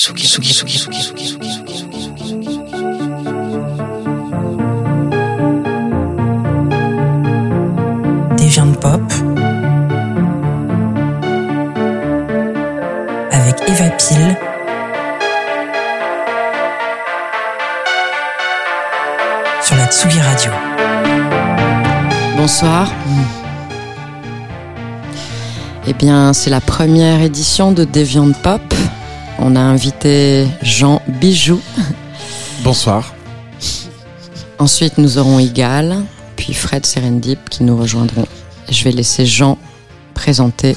Tsugi, Tsugi, Tsugi, Tsugi, Tsugi, Tsugi, Tsugi, Tsugi, Tsugi, Tsugi, Des viandes pop. Avec Eva Pile. Sur la Tsugi Radio. Bonsoir. Eh bien, c'est la première édition de Deviant Pop. On a invité Jean Bijou. Bonsoir. Ensuite, nous aurons Igal, puis Fred Serendip qui nous rejoindront. Je vais laisser Jean présenter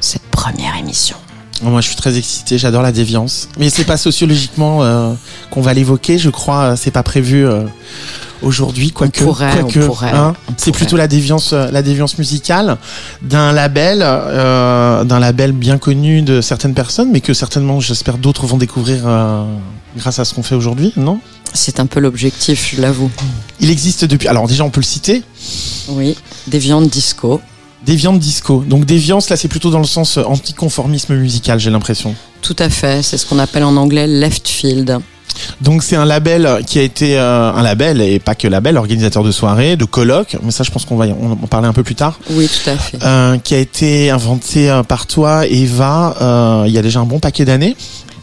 cette première émission. Moi, je suis très excité. J'adore la déviance, mais c'est pas sociologiquement euh, qu'on va l'évoquer. Je crois, euh, c'est pas prévu euh, aujourd'hui, quoique. quoique, hein. c'est plutôt la déviance, euh, la déviance musicale d'un label, euh, d'un label bien connu de certaines personnes, mais que certainement, j'espère, d'autres vont découvrir euh, grâce à ce qu'on fait aujourd'hui, non? C'est un peu l'objectif, je l'avoue. Il existe depuis. Alors déjà, on peut le citer. Oui, Deviant Disco. Déviante disco. Donc déviance, là, c'est plutôt dans le sens anticonformisme musical, j'ai l'impression. Tout à fait, c'est ce qu'on appelle en anglais left field. Donc c'est un label qui a été euh, un label et pas que label, organisateur de soirées, de colloques, mais ça je pense qu'on va y en en parler un peu plus tard, Oui, tout à fait. euh, qui a été inventé euh, par toi Eva il y a déjà un bon paquet d'années.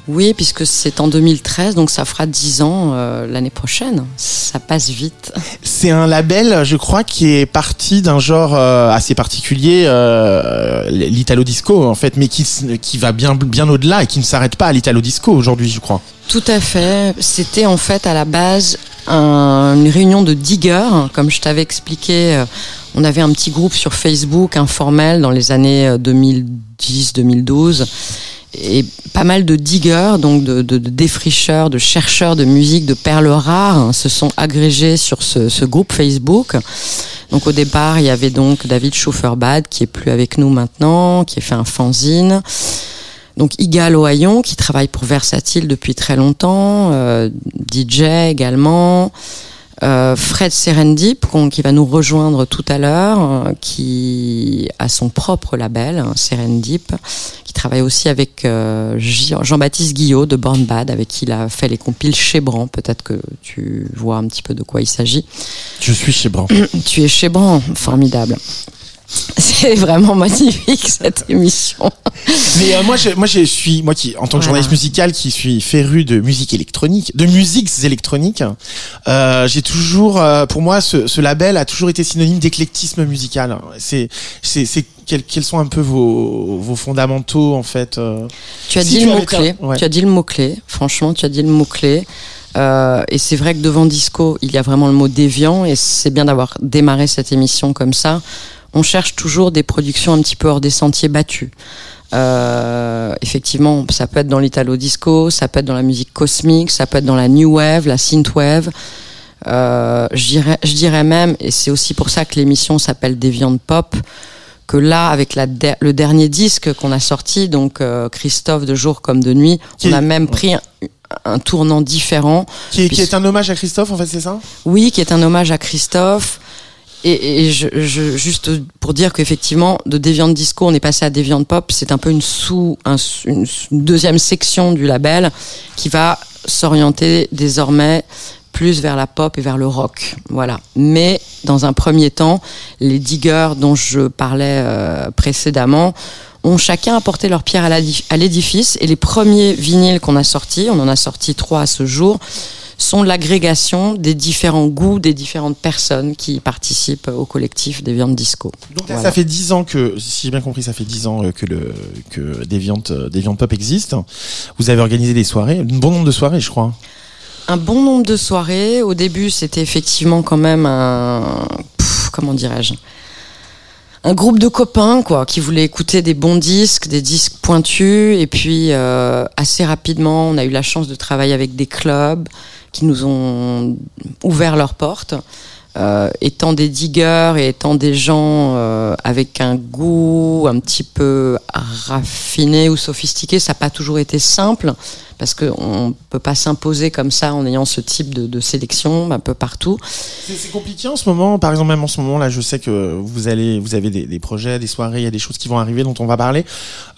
Oui, puisque c'est en 2013, donc ça fera 10 ans euh, l'année prochaine. Ça passe vite. C'est un label, je crois, qui est parti d'un genre euh, assez particulier, euh, l'italo disco en fait, mais qui qui va bien bien au-delà et qui ne s'arrête pas à l'italo disco aujourd'hui, je crois. Tout à fait. C'était en fait à la base un- une réunion de diggers. Comme je t'avais expliqué, euh, on avait un petit groupe sur Facebook informel dans les années euh, 2010-2012. Et pas mal de diggers, donc de, de- de défricheurs, de chercheurs de musique, de perles rares, hein, se sont agrégés sur ce, ce groupe Facebook. Donc au départ, il y avait donc David Schofferbad, qui est plus avec nous maintenant, qui a fait un fanzine. Donc Igal Ohayon, qui travaille pour Versatile depuis très longtemps, euh, DJ également. Euh, Fred Serendip, qui va nous rejoindre tout à l'heure, euh, qui a son propre label, hein, Serendip, qui travaille aussi avec euh, Jean- Jean-Baptiste Guillot de Born Bad, avec qui il a fait les compiles chez Bran. Peut-être que tu vois un petit peu de quoi il s'agit. Je suis chez Bran. Tu es chez Bran, formidable. C'est vraiment magnifique cette émission. Mais euh, moi, je, moi, je suis moi qui, en tant que Voilà. journaliste musical, qui suis féru de musique électronique, de musiques électroniques, euh, j'ai toujours, euh, pour moi, ce, ce label a toujours été synonyme d'éclectisme musical. C'est, c'est, c'est quels, quels sont un peu vos, vos fondamentaux en fait. Tu as Si dit tu le un- ouais. Tu as dit le mot-clé. Franchement, tu as dit le mot-clé. Euh, et c'est vrai que devant Disco, il y a vraiment le mot déviant. Et c'est bien d'avoir démarré cette émission comme ça. On cherche toujours des productions un petit peu hors des sentiers battus. Euh, effectivement, ça peut être dans l'italo disco, ça peut être dans la musique cosmique, ça peut être dans la new wave, la synth wave. Euh, je dirais, je dirais même, et c'est aussi pour ça que l'émission s'appelle Déviante Pop, que là, avec la le dernier disque qu'on a sorti, donc euh, Christophe de jour comme de nuit, Qui on a même pris un, un tournant différent. qui, est, qui Puis- est un hommage à Christophe en fait, c'est ça? Oui, qui est un hommage à Christophe. Et, et je, je- juste pour dire qu'effectivement, de Deviant Disco, on est passé à Deviant Pop. C'est un peu une sous, un- une, deuxième section du label qui va s'orienter désormais plus vers la pop et vers le rock. Voilà. Mais dans un premier temps, les diggers dont je parlais euh, précédemment ont chacun apporté leur pierre à l'édifice. Et les premiers vinyles qu'on a sortis, on en a sorti trois à ce jour, sont l'agrégation des différents goûts des différentes personnes qui participent au collectif des viandes disco. Donc Voilà. ça fait dix ans que, si j'ai bien compris, ça fait dix ans euh, que le que Deviant, euh, Deviant Pop existe. Vous avez organisé des soirées, un bon nombre de soirées, je crois. Un bon nombre de soirées. Au début, c'était effectivement quand même un, pff, comment dirais-je, un groupe de copains quoi, qui voulaient écouter des bons disques, des disques pointus. Et puis euh, assez rapidement, on a eu la chance de travailler avec des clubs qui nous ont ouvert leurs portes. Euh, étant des diggers et étant des gens euh, avec un goût un petit peu raffiné ou sophistiqué, ça n'a pas toujours été simple parce qu'on peut pas s'imposer comme ça en ayant ce type de, de sélection un peu partout. C'est compliqué en ce moment. Par exemple, même en ce moment là, je sais que vous allez, vous avez des, des projets, des soirées, il y a des choses qui vont arriver dont on va parler.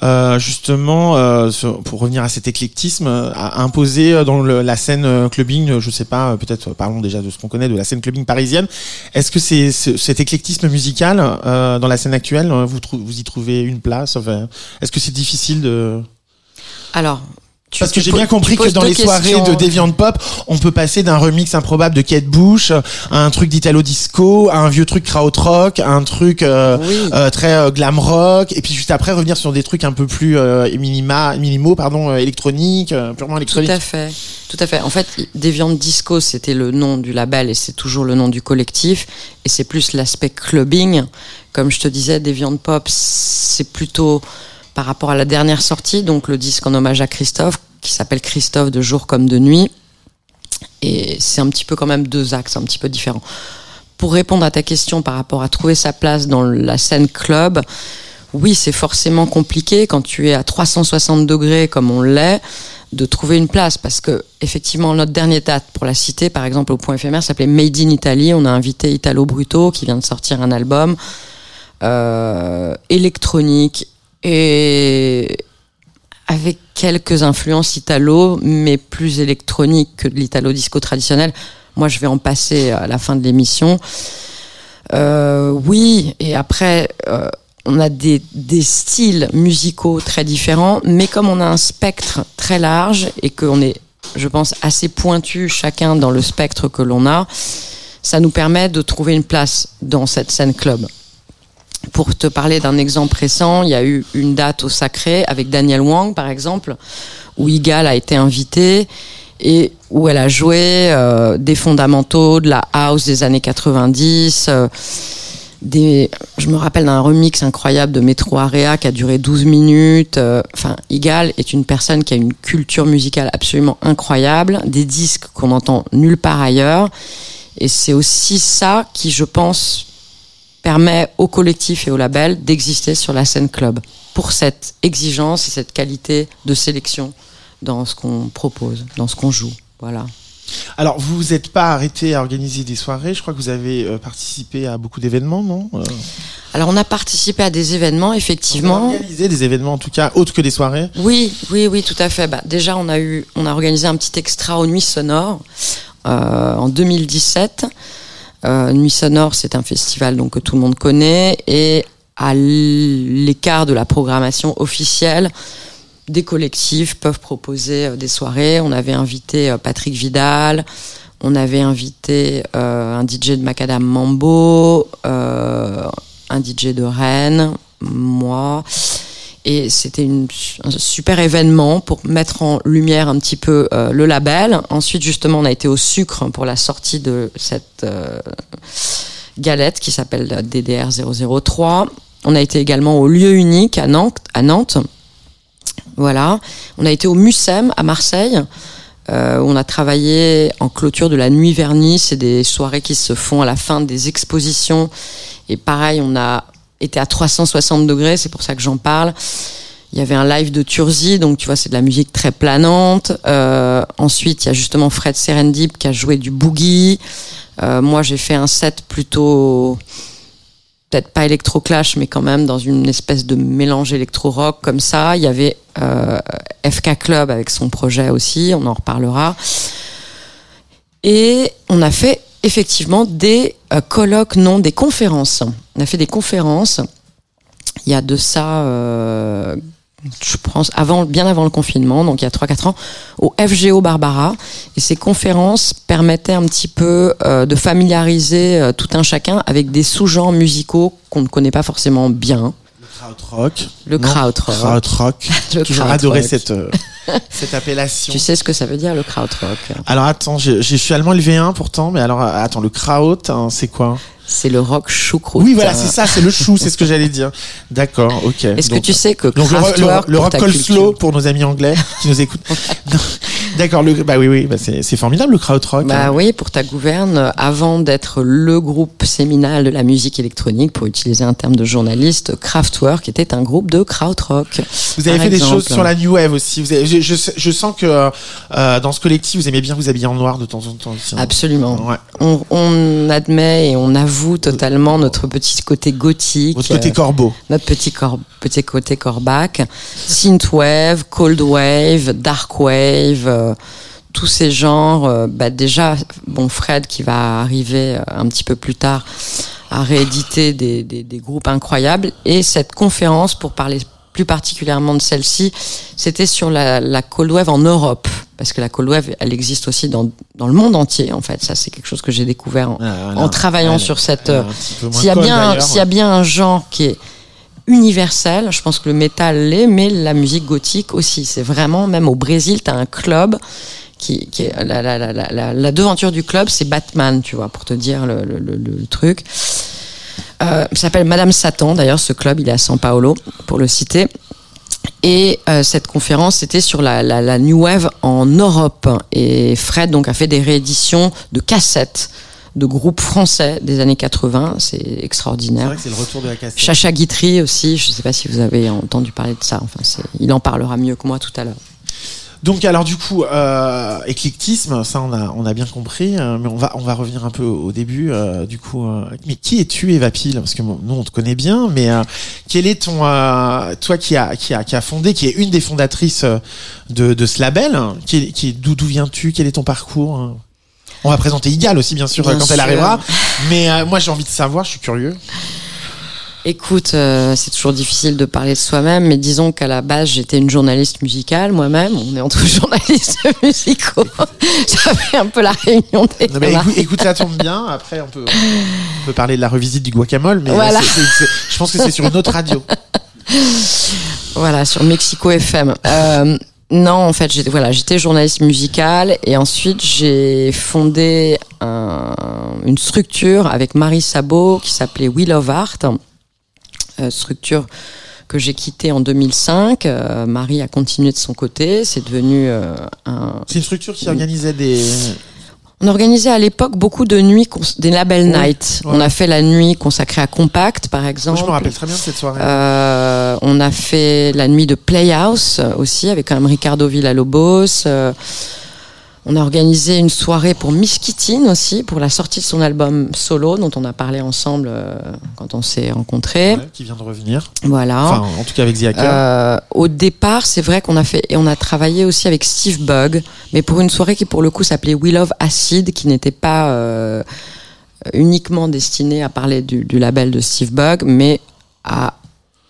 Euh, justement, euh, pour revenir à cet éclectisme, euh, à imposer dans le- la scène clubbing, je sais pas, peut-être parlons déjà de ce qu'on connaît de la scène clubbing parisienne. Est-ce que c'est ce- cet éclectisme musical euh, dans la scène actuelle, vous, vous y trouvez une place Est-ce que c'est difficile de Alors. Tu- Parce que j'ai bien compris que dans les soirées de Deviant Pop, on peut passer d'un remix improbable de Kate Bush à un truc d'Italo Disco, à un vieux truc krautrock, à un truc euh, Oui. euh, très euh, glam rock, et puis juste après revenir sur des trucs un peu plus euh, minima, minimaux, pardon, euh, électroniques, euh, purement Tout électroniques. à fait, tout à fait. En fait, Deviant Disco, c'était le nom du label et c'est toujours le nom du collectif. Et c'est plus l'aspect clubbing. Comme je te disais, Deviant Pop, c'est plutôt par rapport à la dernière sortie, donc le disque en hommage à Christophe, qui s'appelle Christophe de jour comme de nuit. Et c'est un petit peu quand même deux axes, un petit peu différents. Pour répondre à ta question par rapport à trouver sa place dans la scène club, oui, c'est forcément compliqué quand tu es à 360 degrés comme on l'est de trouver une place parce que effectivement notre dernière date pour la cité par exemple au point éphémère s'appelait Made in Italy on a invité Italo Bruto qui vient de sortir un album euh, électronique et avec quelques influences italo mais plus électronique que de l'italo disco traditionnel moi je vais en passer à la fin de l'émission euh, oui et après euh, on a des, des styles musicaux très différents, mais comme on a un spectre très large et qu'on est, je pense, assez pointu chacun dans le spectre que l'on a, ça nous permet de trouver une place dans cette scène club. Pour te parler d'un exemple récent, il y a eu une date au Sacré avec Daniel Wang, par exemple, où Igal a été invité et où elle a joué euh, des fondamentaux de la house des années 90. euh, des, je me rappelle d'un remix incroyable de Metro Area qui a duré 12 minutes. euh, Enfin, Igal est une personne qui a une culture musicale absolument incroyable, des disques qu'on entend nulle part ailleurs. Et c'est aussi ça qui, je pense, permet au collectif et au label d'exister sur la scène club pour cette exigence et cette qualité de sélection dans ce qu'on propose, dans ce qu'on joue. Voilà. Alors, vous vous êtes pas arrêté à organiser des soirées. Je crois que vous avez euh, participé à beaucoup d'événements, non Euh, Alors, on a participé à des événements, Vous avez effectivement. organisé des événements, en tout cas, autres que des soirées. Oui, oui, oui, tout à fait. Bah, déjà, on a eu, on a organisé un petit extra aux Nuits Sonores euh, en 2017. Euh, Nuits Sonores, c'est un festival donc que tout le monde connaît et à l'écart de la programmation officielle, des collectifs peuvent proposer euh, des soirées. On avait invité euh, Patrick Vidal, on avait invité un DJ de Macadam Mambo, un DJ de Rennes, moi. Et c'était un super événement pour mettre en lumière un petit peu euh, le label. Ensuite, justement, on a été au sucre pour la sortie de cette euh, galette qui s'appelle DDR 003. On a été également au lieu unique à Nantes. Voilà. On a été au Mucem à Marseille. euh, on a travaillé en clôture de la nuit vernie. C'est des soirées qui se font à la fin des expositions. Et pareil, on a été à 360 degrés. C'est pour ça que j'en parle. Il y avait un live de Turzi, donc tu vois, c'est de la musique très planante. Euh, ensuite, il y a justement Fred Serendip qui a joué du boogie. Euh, moi, j'ai fait un set plutôt, peut-être pas électro-clash, mais quand même dans une espèce de mélange électro-rock comme ça. Il y avait euh, FK Club avec son projet aussi, on en reparlera. Et on a fait effectivement des euh, colloques, non, des conférences. On a fait des conférences. Il y a de ça, euh, je pense, avant, bien avant le confinement, donc il y a 3-4 ans, au FGO Barbara. Et ces conférences permettaient un petit peu euh, de familiariser tout un chacun avec des sous-genres musicaux qu'on ne connaît pas forcément bien. Le krautrock. Le krautrock. Krautrock. Le Toujours krautrock. adoré cette, cette appellation. Tu sais ce que ça veut dire, le krautrock Alors attends, je, je suis allemand LV1 pourtant, mais alors euh, attends, le kraut, hein, c'est quoi? C'est le rock choucroute. Oui, voilà, c'est ça, c'est le chou, c'est ce que j'allais dire. D'accord, ok. Est-ce que tu sais que donc le, le, le rock coleslaw pour nos amis anglais qui nous écoutent. non, D'accord, le, bah oui, oui, bah c'est formidable le krautrock. Bah hein. oui, pour ta gouverne, avant d'être le groupe séminal de la musique électronique, pour utiliser un terme de journaliste, Kraftwerk était un groupe de krautrock. Vous avez fait des choses sur la new wave aussi. Vous avez- je, je, je sens que euh, dans ce collectif, vous aimez bien vous habiller en noir de temps en temps. aussi, hein. Absolument. Ouais. On, on admet et on avoue totalement notre petit côté gothique. Votre côté euh, corbeau. notre petit, cor petit côté corbac, synthwave, cold wave, dark wave, euh, tous ces genres. euh, bah déjà, bon Fred qui va arriver euh, un petit peu plus tard a réédité des, des, des groupes incroyables et cette conférence pour parler plus particulièrement de celle-ci, c'était sur la, la cold wave en Europe parce que la cold wave, elle existe aussi dans, dans le monde entier en fait. Ça, c'est quelque chose que j'ai découvert en, Ah, voilà. en travaillant Elle- sur cette euh, s'il y a bien, y a bien un genre qui est universel, je pense que le métal l'est, mais la musique gothique aussi. C'est vraiment, même au Brésil, tu as un club qui, qui est la, devanture du club, c'est Batman, tu vois, pour te dire le, truc. Euh, s'appelle Madame Satan, d'ailleurs, ce club, il est à São Paulo, pour le citer. Et euh, cette conférence, c'était sur la, la, la New Wave en Europe. Et Fred donc a fait des rééditions de cassettes de groupes français des années 80. C'est C'est extraordinaire. vrai que c'est le retour de la cassette. Chacha Guitry aussi, je ne sais pas si vous avez entendu parler de ça. Enfin, il en parlera mieux que moi tout à l'heure. Donc alors du coup, euh, éclectisme, ça on a on a bien compris, euh, mais on va on va revenir un peu au début. euh, du coup, euh, mais qui es-tu, Eva Pile Parce que nous on te connaît bien, mais quel est ton toi qui a qui a qui a fondé, qui est une des fondatrices de de ce label, hein, qui d'où viens-tu? Quel est ton parcours hein? On va présenter Igal aussi bien sûr Bien quand elle arrivera, mais euh, moi j'ai envie de savoir, je suis curieux. Écoute, euh, c'est toujours difficile de parler de soi-même, mais disons qu'à la base, j'étais une journaliste musicale moi-même. On est entre journalistes musicaux. Ça fait un peu la réunion des Non, mais écoute, écoute, ça tombe bien. Après, on peut, on peut parler de la revisite du guacamole, mais Voilà. je pense que c'est sur une autre radio. Voilà, sur Mexico FM. Euh, non, en fait, j'étais voilà, j'étais journaliste musicale et ensuite j'ai fondé un- une structure avec Marie Sabot qui s'appelait Wheel of Art, euh, structure que j'ai quittée en 2005. Euh, Marie a continué de son côté, c'est devenu euh, un, C'est une structure qui organisait des. On organisait à l'époque beaucoup de nuits, des label Oui, night. ouais. On a fait la nuit consacrée à Compact, par exemple. je me rappelle très bien de cette soirée. Euh, on a fait la nuit de Playhouse euh, aussi avec quand même Ricardo Villalobos. Euh, on a organisé une soirée pour Miss Kittin aussi pour la sortie de son album solo dont on a parlé ensemble euh, quand on s'est rencontrés. Ouais, qui vient de revenir. Voilà. Enfin, en tout cas avec Hacker. Euh, au départ, c'est vrai qu'on a fait et on a travaillé aussi avec Steve Bug, mais pour une soirée qui pour le coup s'appelait We Love Acid, qui n'était pas euh, uniquement destinée à parler du, du label de Steve Bug, mais à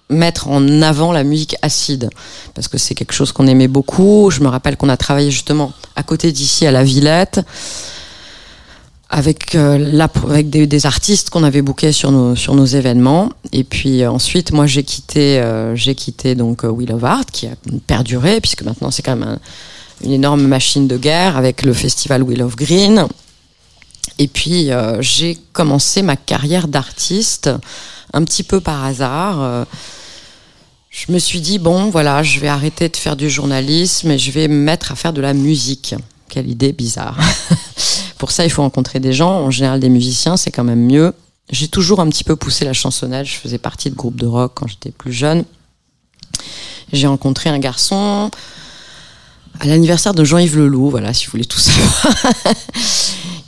mettre en avant la musique acide parce que c'est quelque chose qu'on aimait beaucoup. Je me rappelle qu'on a travaillé justement à côté d'ici à la Villette avec euh, avec des, artistes qu'on avait bookés sur nos sur nos événements et puis euh, ensuite moi j'ai quitté euh, j'ai quitté donc euh, Wheel of Art qui a perduré puisque maintenant c'est quand même un- une énorme machine de guerre avec le festival Wheel of Green et puis j'ai commencé ma carrière d'artiste un petit peu par hasard je me suis dit bon voilà je vais arrêter de faire du journalisme et je vais me mettre à faire de la musique quelle idée bizarre pour ça, il faut rencontrer des gens. En général, des musiciens, c'est quand même mieux. J'ai toujours un petit peu poussé la chansonnette. Je faisais partie de groupes de rock quand j'étais plus jeune. J'ai rencontré un garçon à l'anniversaire de Jean-Yves Leloup, voilà, si vous voulez tout savoir,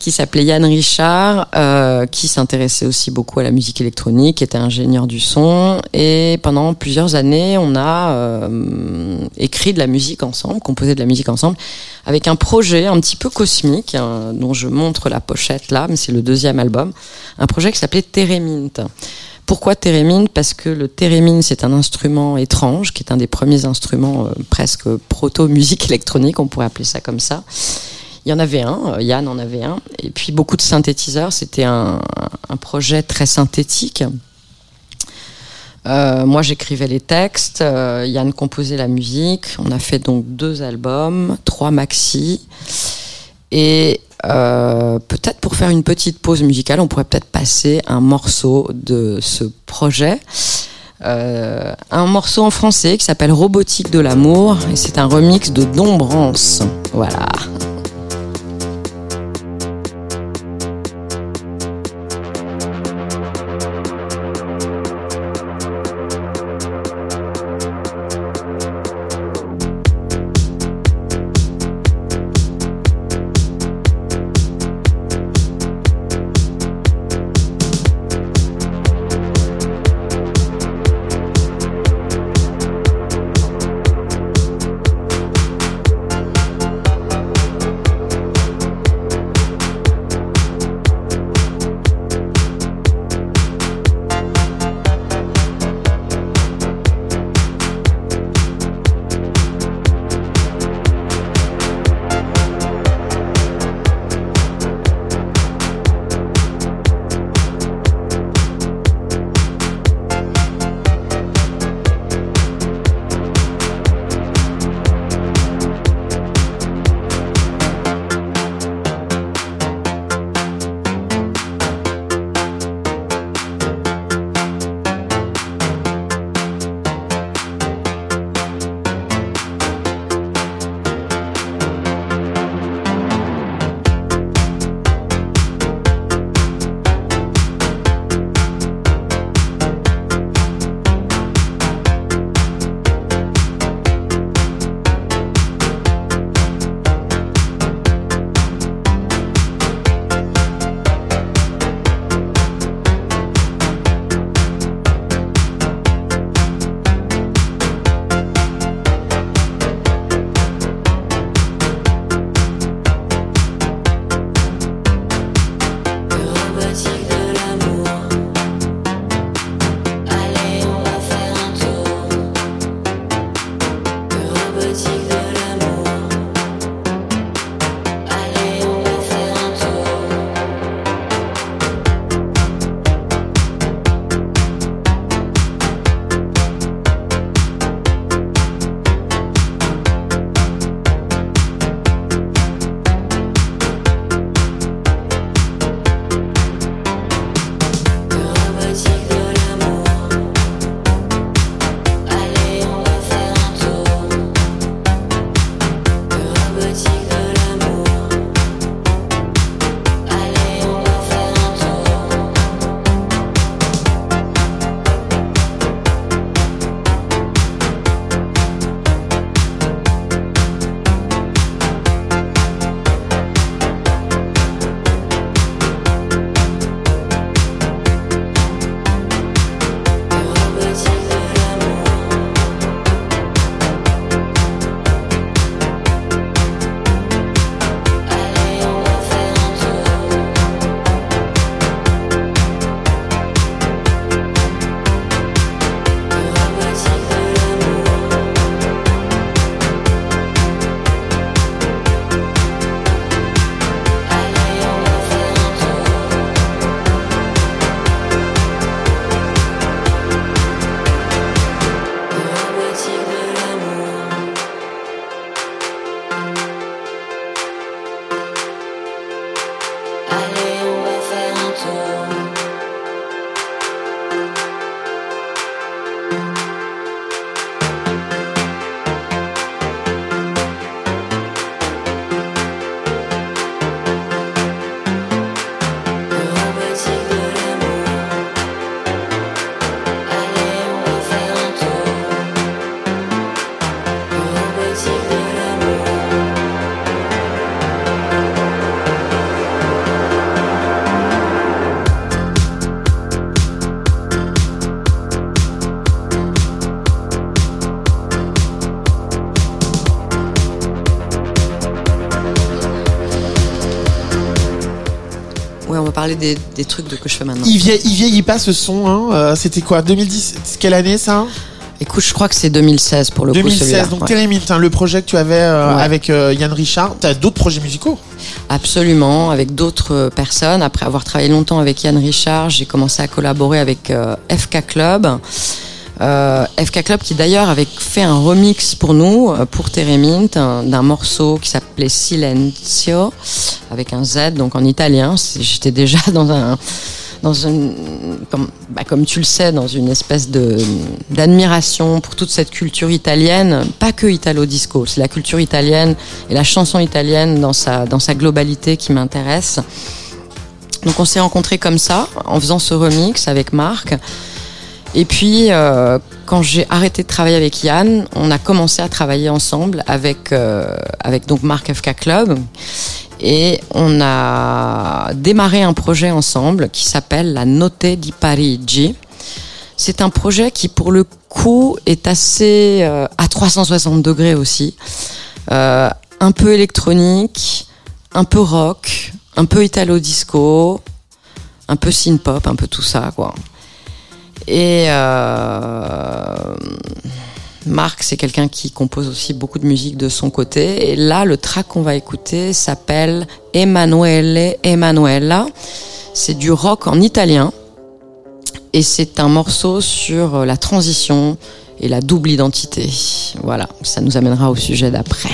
qui s'appelait Yann Richard, euh, qui s'intéressait aussi beaucoup à la musique électronique, qui était ingénieur du son. Et pendant plusieurs années, on a euh, écrit de la musique ensemble, composé de la musique ensemble, avec un projet un petit peu cosmique, hein, dont je montre la pochette là, mais c'est le deuxième album, un projet qui s'appelait Théréminte. Pourquoi thérémine Parce que le thérémine, c'est un instrument étrange, qui est un des premiers instruments euh, presque proto-musique électronique, on pourrait appeler ça comme ça. Il y en avait un, euh, Yann en avait un, et puis beaucoup de synthétiseurs. C'était un, projet très synthétique. Euh, moi, j'écrivais les textes, euh, Yann composait la musique. On a fait donc deux albums, trois maxi. Et peut-être pour faire une petite pause musicale, on pourrait peut-être passer un morceau de ce projet. un morceau en français qui s'appelle Robotique de l'amour et c'est un remix de Dombrance. Voilà. Parler des, des trucs de, que je fais maintenant. Il, vieillit, il vieillit pas ce son, hein. euh, C'était quoi 2010 Quelle année ça Écoute, je crois que c'est 2016 pour le coup celui-là. 2016. Donc Ouais. Télémint, hein, le projet que tu avais euh, Ouais. avec euh, Yann Richard. T'as d'autres projets musicaux Absolument, avec d'autres euh, personnes. Après avoir travaillé longtemps avec Yann Richard, j'ai commencé à collaborer avec euh, FK Club. Euh, FK Club qui d'ailleurs avait fait un remix pour nous, euh, pour Teremint, un- d'un morceau qui s'appelait Silenzio, avec un Z, donc en italien. J'étais déjà dans un dans une, comme, bah, comme tu le sais, dans une espèce de d'admiration pour toute cette culture italienne, pas que italo disco, c'est la culture italienne et la chanson italienne dans sa dans sa globalité qui m'intéresse. Donc on s'est rencontrés comme ça, en faisant ce remix avec Marc. Et puis, euh, quand j'ai arrêté de travailler avec Yann, on a commencé à travailler ensemble avec, euh, avec donc Marc FK Club. Et on a démarré un projet ensemble qui s'appelle la Note di Parigi. C'est un projet qui, pour le coup, est assez euh, à 360 degrés aussi. Euh, un peu électronique, un peu rock, un peu italo-disco, un peu synth-pop, un peu tout ça, quoi. Et euh, Marc, c'est quelqu'un qui compose aussi beaucoup de musique de son côté. Et là, le track qu'on va écouter s'appelle Emanuele Emanuela. C'est du rock en italien. Et c'est un morceau sur la transition et la double identité. Voilà, ça nous amènera au sujet d'après.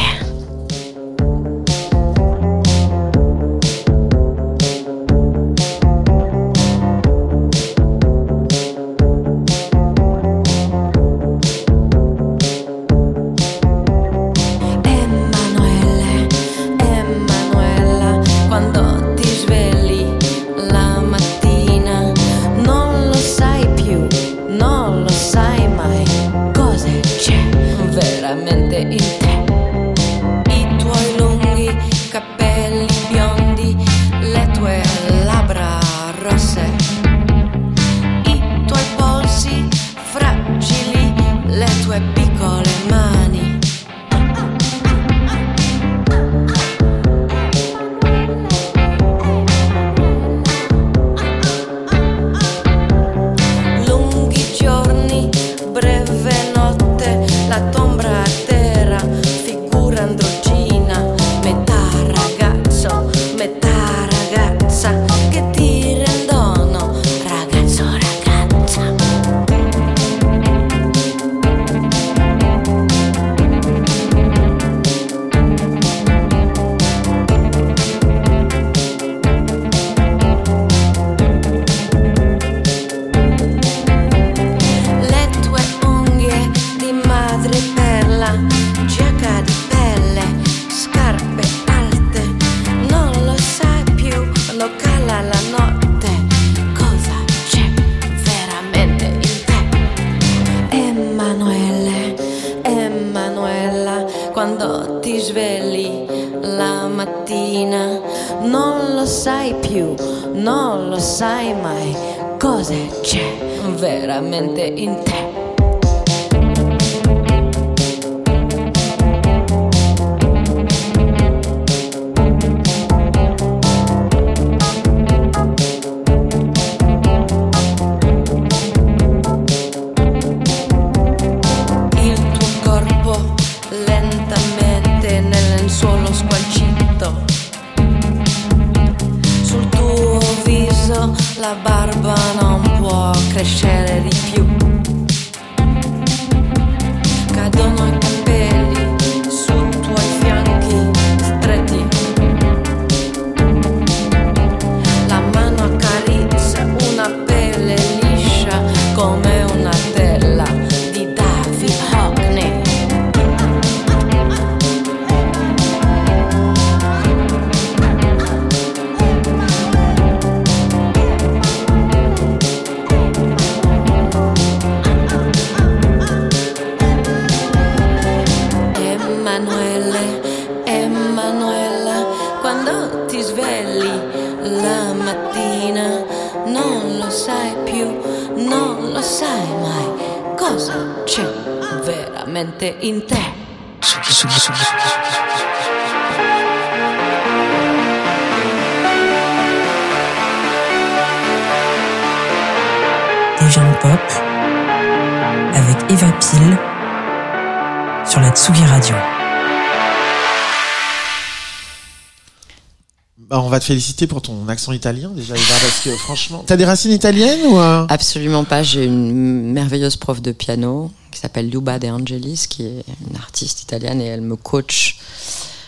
Féliciter pour ton accent italien déjà, Eva, parce que franchement, t'as des racines italiennes ou euh? Absolument pas. J'ai une merveilleuse prof de piano qui s'appelle Luba De Angelis, qui est une artiste italienne et elle me coach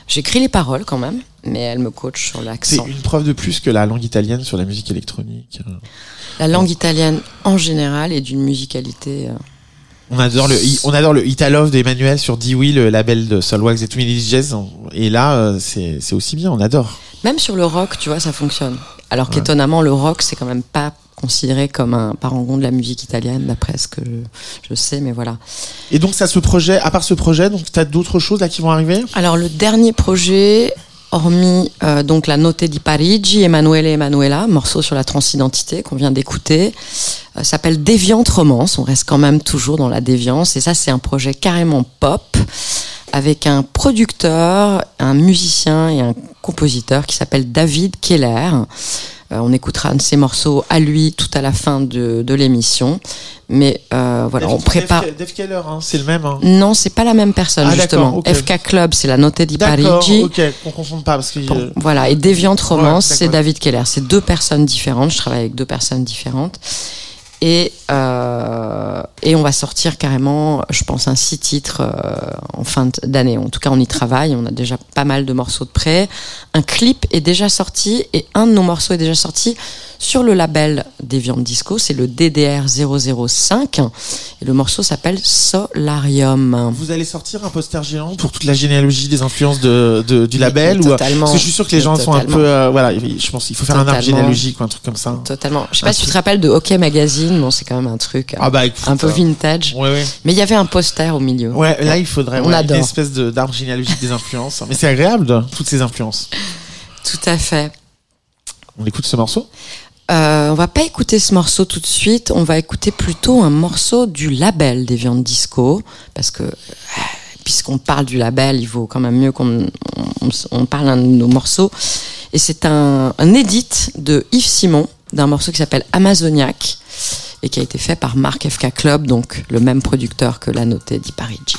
J'écris les paroles quand même, mais elle me coach sur C'est l'accent. une preuve de plus que la langue italienne sur la musique électronique. La langue italienne en général est d'une musicalité. euh, On adore le, on adore le d'Emmanuel sur Dewey, le label de Solwax et Twin Jazz. Et là, euh, c'est c'est aussi bien, on adore. Même sur le rock, tu vois, ça fonctionne. Alors qu'étonnamment, le rock, c'est quand même pas considéré comme un parangon de la musique italienne, d'après ce que je, je sais, mais voilà. Et donc, ça, ce projet, à part ce projet, donc, t'as d'autres choses là qui vont arriver? Alors le dernier projet, hormis euh, donc la Notte di Parigi, Emanuele Emanuela, morceau sur la transidentité qu'on vient d'écouter, euh, s'appelle Déviante Romance. On reste quand même toujours dans la déviance et ça c'est un projet carrément pop avec un producteur, un musicien et un compositeur qui s'appelle David Keller. Euh, on écoutera un de ses morceaux à lui tout à la fin de, de l'émission. Mais euh, voilà, on prépare. Dave, Keller, hein, c'est le même. Hein. Non, c'est pas la même personne Ah, justement. FK Club, c'est la Notte di Parigi. ok, qu'on confonde pas parce que. Bon, euh, voilà, et Déviante Romance, Ouais, c'est. David Keller. C'est deux personnes différentes. Je travaille avec deux personnes différentes. Et, euh, et on va sortir carrément, je pense, un six titres euh, en fin d'année. En tout cas, on y travaille. On a déjà pas mal de morceaux de près. Un clip est déjà sorti et un de nos morceaux est déjà sorti sur le label Déviante Disco. C'est le DDR 005. Et le morceau s'appelle Solarium. Vous allez sortir un poster géant pour toute la généalogie des influences de, de- du label ou totalement. parce que je suis sûr que les gens sont un Totalement. peu euh, voilà je pense qu'il faut faire un arbre Totalement. généalogique ou un truc comme ça Totalement. Je sais pas si tu te rappelles de Hockey Magazine. Bon, c'est quand même un truc euh, ah bah écoute, un peu euh, vintage. ouais ouais Mais il y avait un poster au milieu. ouais là il faudrait On adore. une espèce de d'arbre généalogique des influences mais c'est agréable de, toutes ces influences Tout à fait. on écoute ce morceau? Euh, on va pas écouter ce morceau tout de suite. On va écouter plutôt un morceau du label des viandes disco, parce que puisqu'on parle du label, il vaut quand même mieux qu'on on, on parle un de nos morceaux. Et c'est un, un edit de Yves Simon d'un morceau qui s'appelle Amazoniac et qui a été fait par Marc FK Club, donc le même producteur que La Notte di Parigi.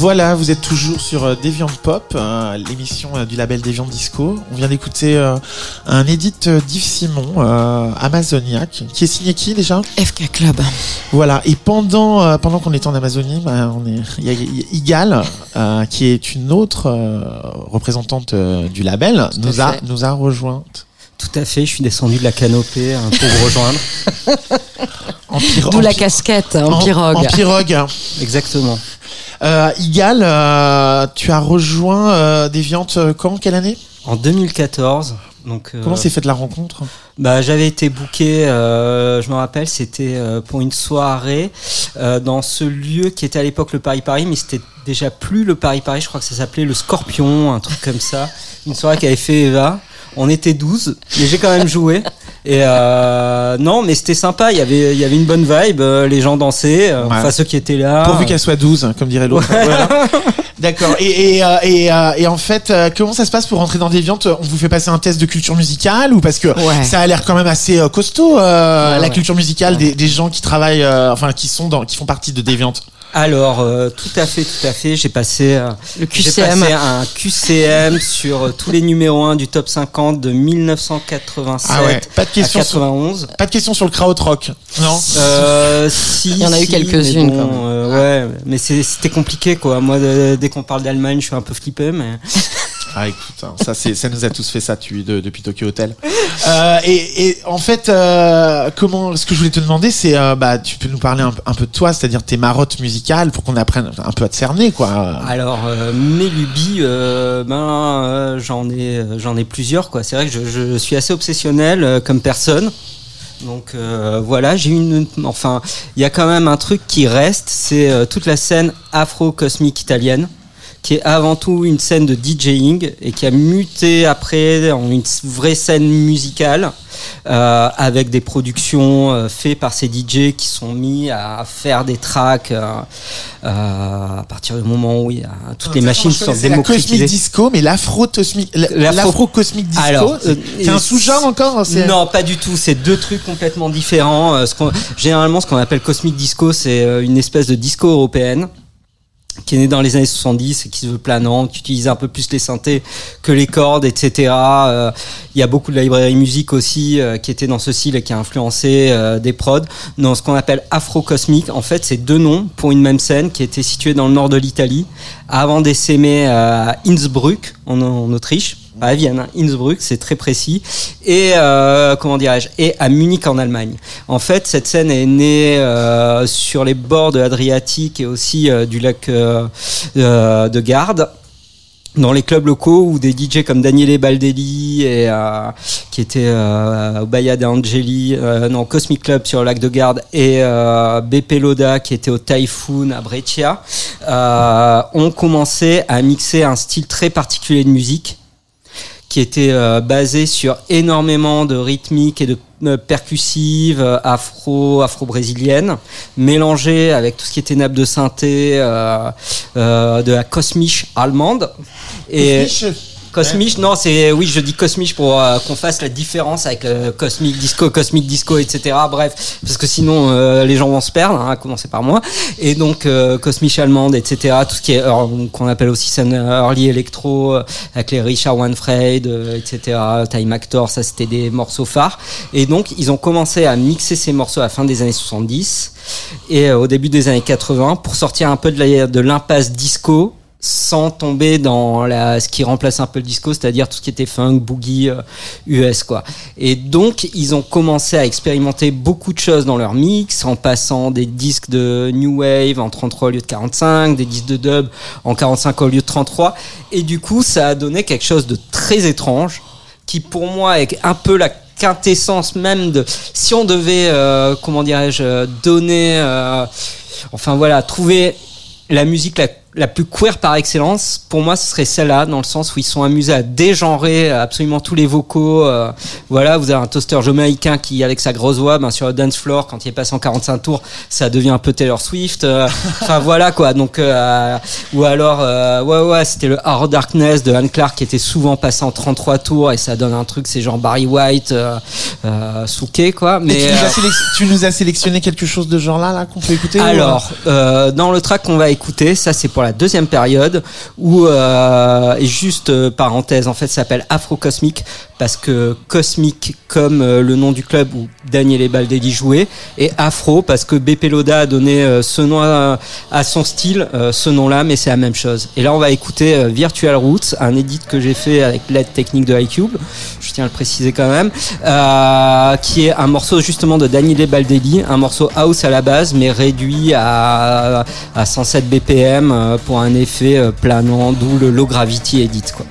Voilà, vous êtes toujours sur euh, Deviant Pop, euh, l'émission euh, du label Deviant Disco. On vient d'écouter un edit euh, d'Yves Simon, Amazoniac, qui est signé qui déjà? FK Club. Voilà. Et pendant pendant qu'on était en Amazonie, bah, on est il y a, Igal, qui est une autre représentante du label, Tout nous a fait. nous a rejointe Tout à fait, je suis descendu de la canopée un peu vous rejoindre. en D'où la casquette en, en- pirogue. En pirogue. Exactement. Euh, Igal, euh, tu as rejoint euh, euh, quand Quelle année? En 2014. Donc, euh, Comment s'est faite la rencontre? Bah, j'avais été booké, euh, je me rappelle, c'était euh, pour une soirée euh, dans ce lieu qui était à l'époque le Paris Paris, mais c'était déjà plus le Paris Paris. Je crois que ça s'appelait le Scorpion, un truc comme ça. Une soirée qu'avait fait Eva. On était 12, mais j'ai quand même joué. Et euh, non, mais c'était sympa. Il y avait, il y avait une bonne vibe. euh, les gens dansaient. euh, Ouais. Enfin, ceux qui étaient là. Pourvu qu'elle soit 12, comme dirait l'autre. Voilà. D'accord. Et, et, euh, et, euh, et en fait, euh, comment ça se passe pour rentrer dans Deviant On vous fait passer un test de culture musicale ou parce que Ouais. ça a l'air quand même assez costaud euh, Ouais, la ouais. culture musicale des, des gens qui travaillent, euh, enfin qui sont dans, qui font partie de Deviant. Alors, euh, tout à fait, tout à fait. J'ai passé, euh, Le j'ai QCM. passé un QCM sur euh, tous les numéros 1 du top 50 de 1987 Ah ouais. Pas de à question. Sur, 91. pas de question sur le krautrock. Non. Euh, si, Il y en a eu si, quelques-unes, mais quand même. euh, ouais, mais c'est- c'était compliqué quoi. Moi, de- dès qu'on parle d'Allemagne, je suis un peu flippé, mais Ah écoute, hein, ça ça nous a tous fait ça tu, de- depuis Tokyo Hotel. Euh, et, et en fait, euh, comment, ce que je voulais te demander, c'est, euh, bah, tu peux nous parler un, un peu de toi, c'est-à-dire tes marottes musicales, pour qu'on apprenne un peu à te cerner, quoi. Alors mes lubies, ben j'en ai j'en ai plusieurs quoi. C'est vrai que je, je suis assez obsessionnel comme personne. Donc euh, voilà, j'ai une enfin il y a quand même un truc qui reste, c'est euh, toute la scène afro-cosmique italienne qui est avant tout une scène de DJing et qui a muté après en une vraie scène musicale euh, avec des productions euh, faites par ces DJ qui sont mis à faire des tracks euh, euh, à partir du moment où il y a toutes les machines sont C'est la cosmic démocratisées. disco, mais L'afro- l'afro-cosmic disco, Alors, c'est euh, c'est un sous-genre encore c'est- Non, pas du tout. C'est deux trucs complètement différents. Euh, ce généralement, ce qu'on appelle cosmic disco, c'est une espèce de disco européenne qui est née dans les années 70 et qui se veut planante, qui utilise un peu plus les synthés que les cordes, etc. Euh, Il y a beaucoup de librairie musique aussi euh, qui était dans ce style et qui a influencé euh, des prods. Dans ce qu'on appelle afro-cosmique, en fait, c'est deux noms pour une même scène qui était située dans le nord de l'Italie, avant d'essaimer à Innsbruck, en Autriche. À Vienne, hein, Innsbruck, c'est très précis. Et euh, comment dirais-je Et à Munich en Allemagne. En fait, cette scène est née euh, sur les bords de l'Adriatique et aussi euh, du lac de Garde dans les clubs locaux où des DJ comme Daniele Baldelli et qui était euh, au Bahia de Angeli, euh, non Cosmic Club sur le lac de Garde et euh, Loda qui était au Typhoon à Brescia euh, ont commencé à mixer un style très particulier de musique qui était euh, basé sur énormément de rythmiques et de euh, percussives euh, afro afro brésiliennes mélangées avec tout ce qui était nappe de synthé euh, de la cosmiche allemande Cosmiche, non, c'est oui, je dis cosmiche pour euh, qu'on fasse la différence avec le cosmic disco, cosmic disco, etc. Bref, parce que sinon euh, les gens vont se perdre, hein, à commencer par moi. Et donc euh, cosmiche allemande, etc. Tout ce qui est euh, qu'on appelle aussi scène early electro, euh, avec les Richard Wanfred, euh, etc. Time Actor, ça c'était des morceaux phares. Et donc ils ont commencé à mixer ces morceaux à la fin des années 70 et euh, au début des années 80 pour sortir un peu de la- de l'impasse disco sans tomber dans la, ce qui remplace un peu le disco, c'est-à-dire tout ce qui était funk, boogie, euh, US, quoi. Et donc, ils ont commencé à expérimenter beaucoup de choses dans leur mix, en passant des disques de New Wave en 33 au lieu de 45, des disques de dub en 45 au lieu de 33. Et du coup, ça a donné quelque chose de très étrange, qui pour moi est un peu la quintessence même de si on devait euh, comment dirais-je donner euh, enfin voilà trouver la musique la, la plus queer par excellence, pour moi, ce serait celle-là, dans le sens où ils sont amusés à dégenrer absolument tous les vocaux. euh, voilà, vous avez un toaster jamaïcain qui, avec sa grosse voix, ben, sur le dance floor, quand il est passé en 45 tours, ça devient un peu Taylor Swift. euh, Enfin, voilà, quoi. Donc, euh, ou alors, euh, ouais, ouais, c'était le Hard Darkness de Anne Clark qui était souvent passé en 33 tours et ça donne un truc, c'est genre Barry White, euh, euh, souquet, quoi. Mais tu, nous as sélec- tu nous as sélectionné quelque chose de genre là, là qu'on peut écouter ou, alors, euh, dans le track qu'on va écouter, ça c'est pour pour la deuxième période où euh, et juste euh, parenthèse en fait s'appelle Afro Cosmic parce que Cosmic comme euh, le nom du club où Daniel Baldelli jouait et Afro parce que BP Loda a donné euh, ce nom à, son style euh, ce nom-là mais c'est la même chose. Et là on va écouter Virtual Roots, un edit que j'ai fait avec l'aide technique de iCube, je tiens à le préciser quand même, qui est un morceau justement de Daniele Baldelli, un morceau house à la base mais réduit à, à 107 BPM pour un effet planant, d'où le low gravity edit quoi.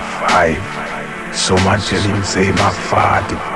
45. So much you didn't say my 45.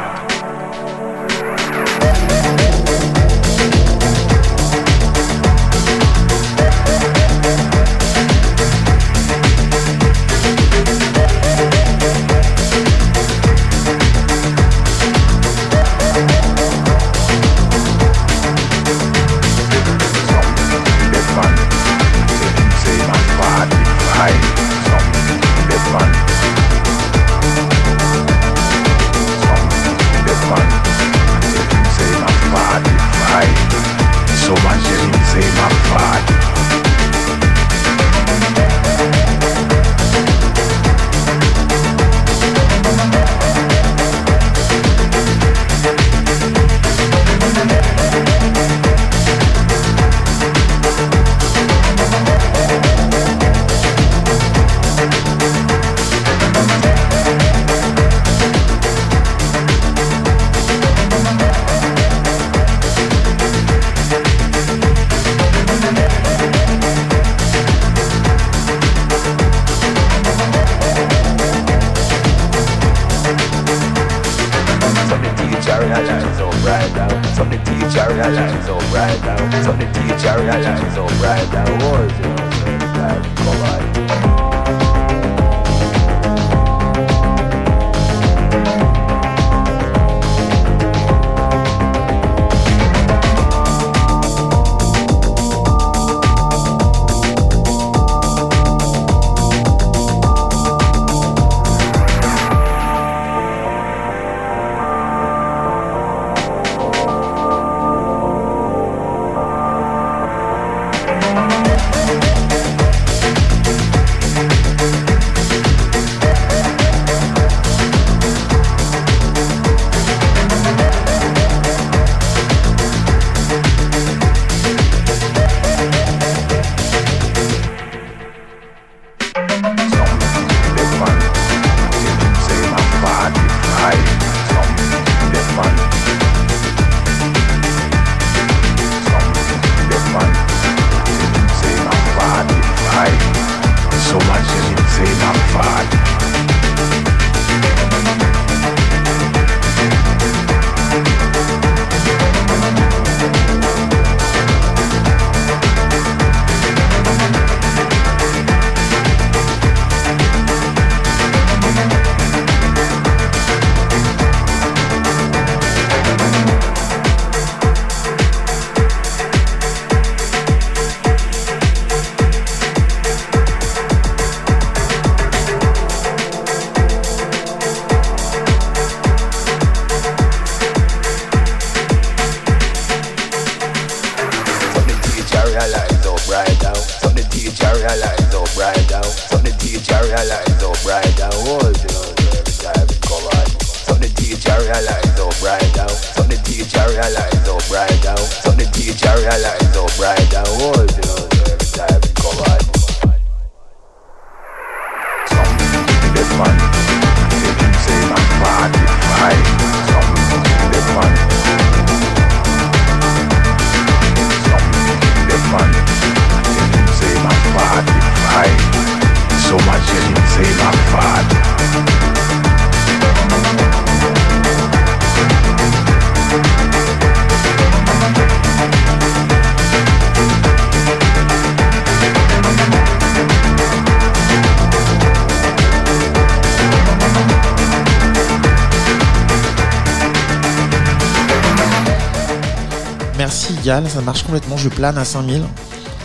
Ça marche complètement, je plane à 5000.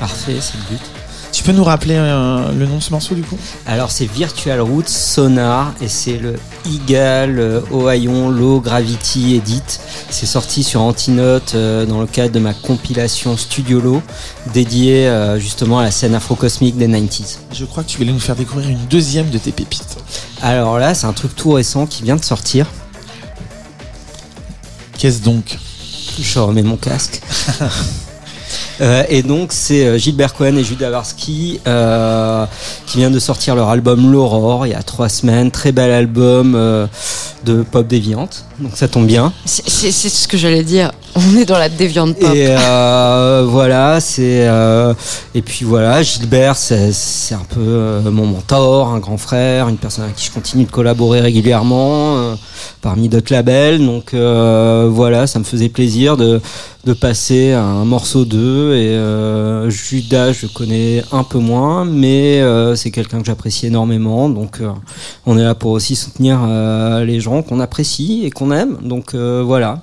Parfait, c'est le but. Tu peux nous rappeler euh, le nom de ce morceau du coup? Alors c'est Virtual Roots Sonar et c'est le Eagle euh, Ohayon Low Gravity Edit. C'est sorti sur Antinote euh, dans le cadre de ma compilation Studio Low dédiée euh, justement à la scène afro-cosmique des 90s. Je crois que tu voulais nous faire découvrir une deuxième de tes pépites. Alors là c'est un truc tout récent qui vient de sortir. Qu'est-ce donc? Je remets mon casque. Euh, et donc c'est euh, Gilbert Cohen et Judah Varsky euh, qui vient de sortir leur album L'Aurore il y a trois semaines. Très bel album euh, de pop déviante. Donc ça tombe bien. C'est ce que j'allais dire. On est dans la déviante pop. Et euh, voilà, c'est euh, et puis voilà, Gilbert, c'est c'est un peu mon mentor, un grand frère, une personne avec qui je continue de collaborer régulièrement, euh, parmi d'autres labels. Donc euh, voilà, ça me faisait plaisir de de passer un morceau d'eux. Et euh, Judas, je connais un peu moins, mais euh, c'est quelqu'un que j'apprécie énormément. Donc euh, on est là pour aussi soutenir les gens qu'on apprécie et qu'on aime. Donc voilà.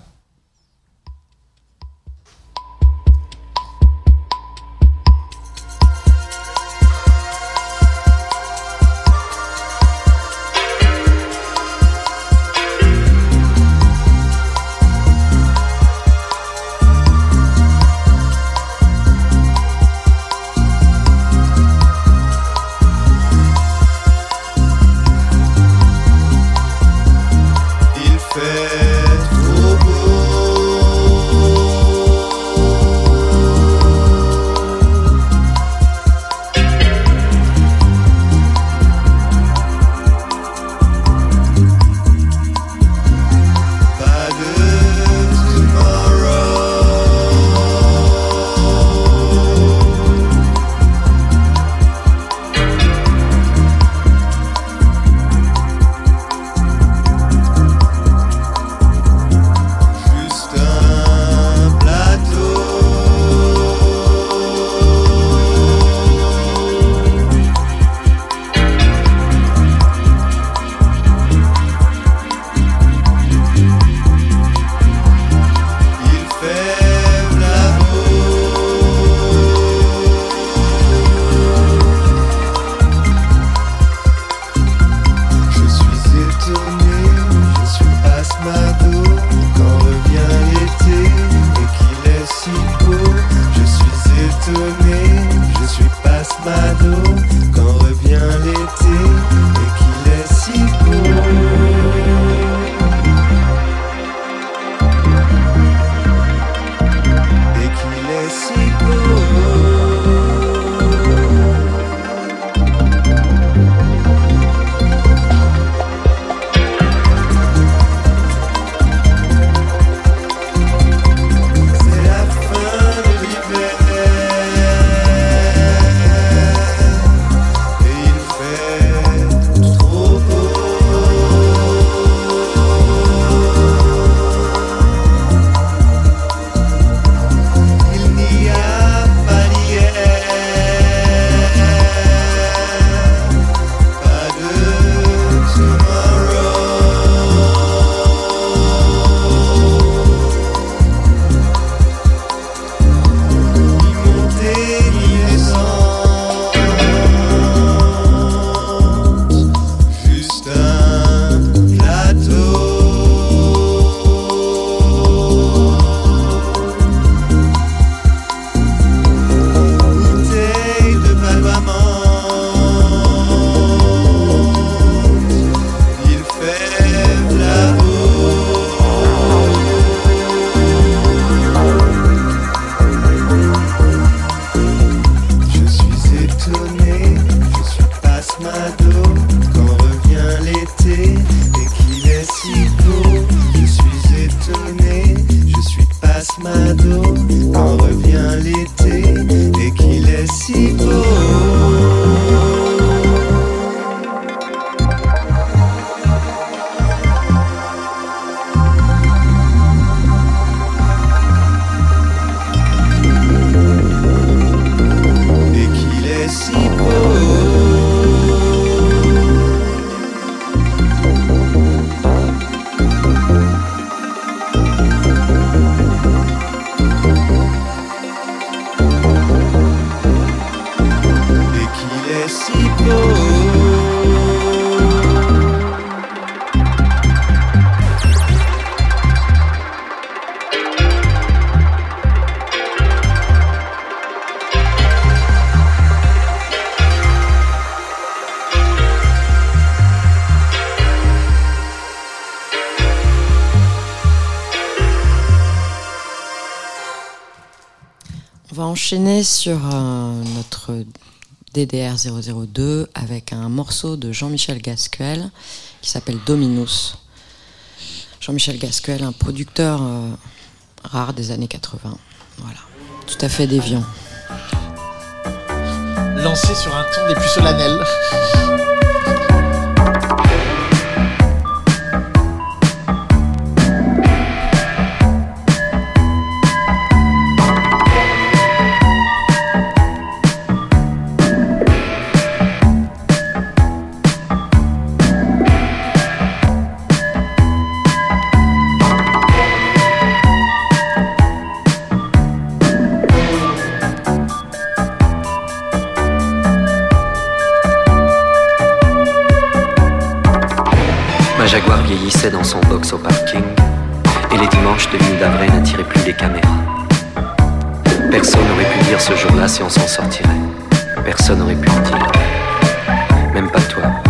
On va enchaîner sur euh, notre DDR 002 avec un morceau de Jean-Michel Gasquel qui s'appelle Dominus. Jean-Michel Gasquel, un producteur euh, rare des années 80. Voilà, tout à fait déviant. Lancé sur un ton des plus solennels. Dans son box au parking et les dimanches de l'île d'Avray n'attiraient plus les caméras. Personne n'aurait pu dire ce jour-là si on s'en sortirait. Personne n'aurait pu le dire. Même pas toi.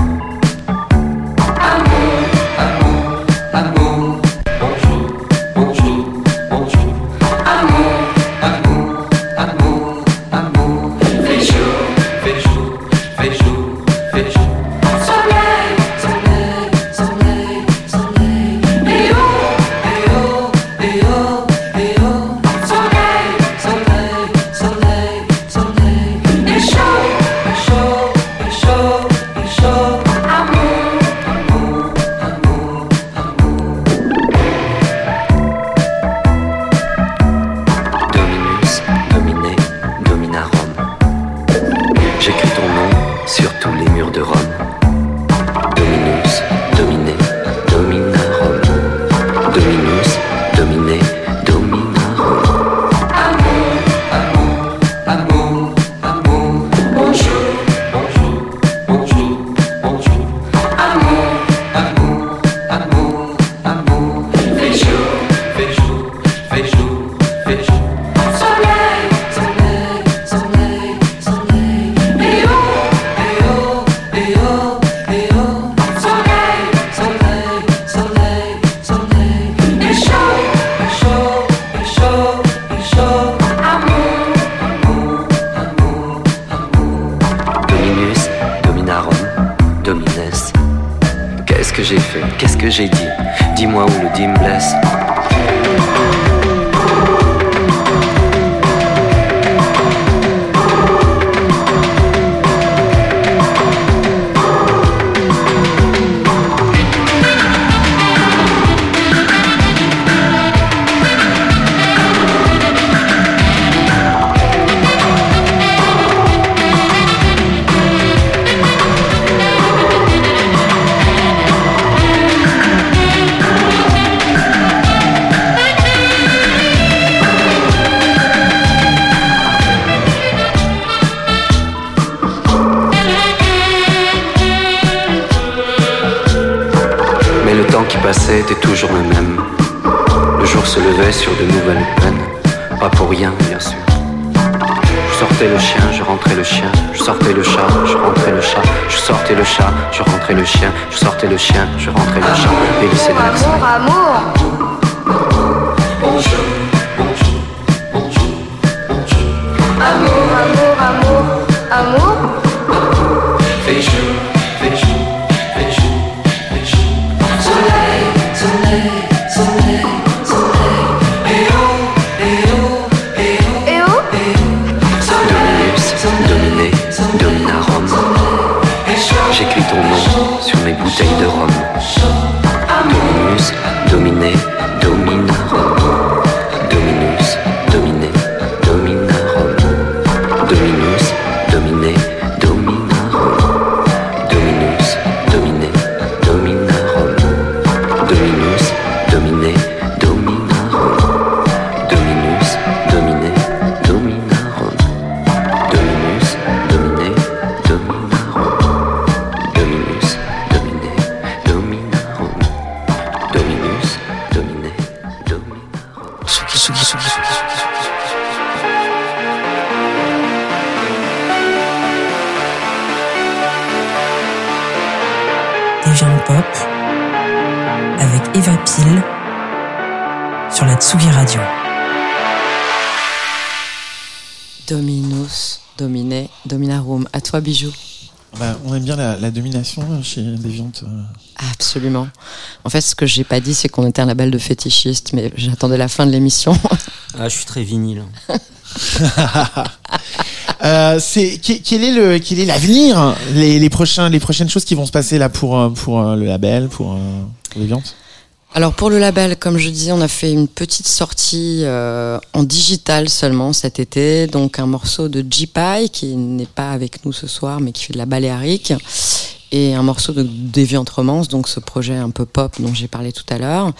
Dominarum. À toi, bijou. Bah, on aime bien la, la domination chez Deviant. euh. Absolument. En fait, ce que j'ai pas dit, c'est qu'on était un label de fétichistes, mais j'attendais la fin de l'émission. Ah, je suis très vinyle. Euh, c'est que- quel est le quel est l'avenir? Les, les prochains les prochaines choses qui vont se passer là pour euh, pour le label pour, pour Deviant Alors pour le label, comme je disais, on a fait une petite sortie euh, en digital seulement cet été, donc un morceau de J-Pie qui n'est pas avec nous ce soir, mais qui fait de la baléarique, et un morceau de Déviant Romance, donc ce projet un peu pop dont j'ai parlé tout à l'heure.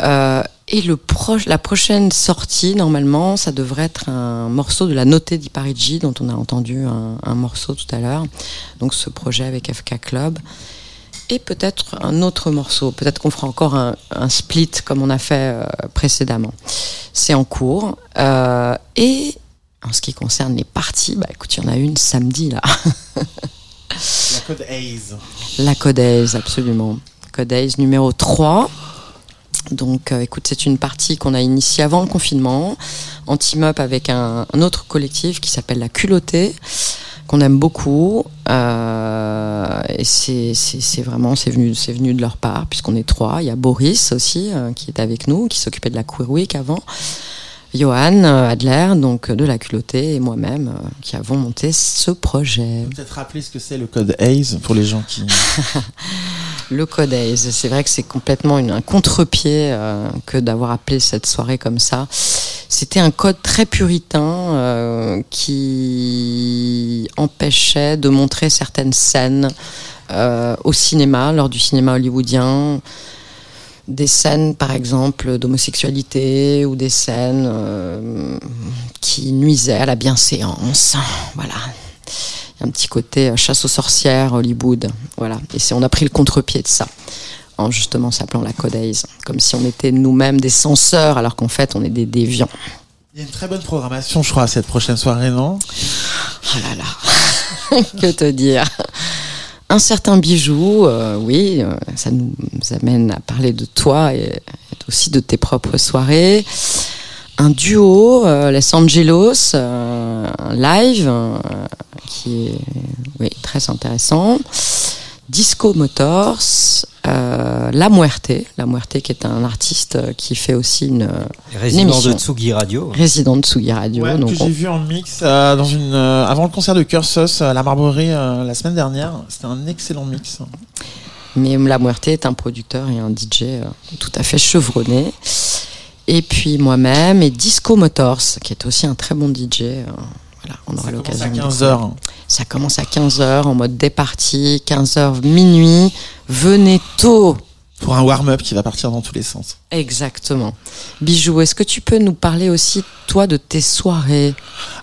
Euh, et le proche, la prochaine sortie, normalement, ça devrait être un morceau de la Notée di Parigi, dont on a entendu un, un morceau tout à l'heure. Donc ce projet avec FK Club et peut-être un autre morceau. Peut-être qu'on fera encore un, un split comme on a fait euh, précédemment. C'est en cours. Euh, et en ce qui concerne les parties, bah écoute, il y en a une samedi là. La code Haze. La Codaise, absolument. Codaise numéro 3. Donc, euh, écoute, c'est une partie qu'on a initiée avant le confinement, en team-up avec un, un autre collectif qui s'appelle La Culottée, qu'on aime beaucoup. Euh, et c'est vraiment, c'est venu, venu de leur part, puisqu'on est trois. Il y a Boris aussi, euh, qui est avec nous, qui s'occupait de la Queer Week avant. Johan euh, Adler, donc de La Culottée, et moi-même, euh, qui avons monté ce projet. Peut-être rappeler ce que c'est le code Haze pour les gens qui. Le Codaise, c'est vrai que c'est complètement une- un contre-pied que d'avoir appelé cette soirée comme ça. C'était un code très puritain euh, qui empêchait de montrer certaines scènes euh, au cinéma, lors du cinéma hollywoodien. Des scènes, par exemple, d'homosexualité ou des scènes euh, qui nuisaient à la bienséance. Voilà un petit côté chasse aux sorcières Hollywood voilà et on a pris le contre-pied de ça en justement s'appelant la Codaise comme si on était nous-mêmes des censeurs alors qu'en fait on est des déviants. Il y a une très bonne programmation, je crois, à cette prochaine soirée, non? Oh là là. Que te dire? Un certain bijou euh, oui euh, ça nous amène à parler de toi et, aussi de tes propres soirées. Un duo euh, Los Angeles euh, un live qui est oui, très intéressant. Disco Motors, euh, La Muerte, La Muerte qui est un artiste euh, qui fait aussi une euh, Résident émission. de Tsugi Radio. résident de Tsugi Radio. Ouais, donc que j'ai vu en mix euh, dans une euh, avant le concert de Cursus à la Marborie euh, la semaine dernière. C'était un excellent mix. mais La Muerte est un producteur et un DJ euh, tout à fait chevronné. Et puis moi-même et Disco Motors, qui est aussi un très bon DJ. Voilà, on aura Ça commence l'occasion. à de 15 h Ça commence à 15h en mode départi, 15h minuit. Venez tôt. pour un warm-up qui va partir dans tous les sens. Exactement. Bijou, est-ce que tu peux nous parler aussi, toi, de tes soirées?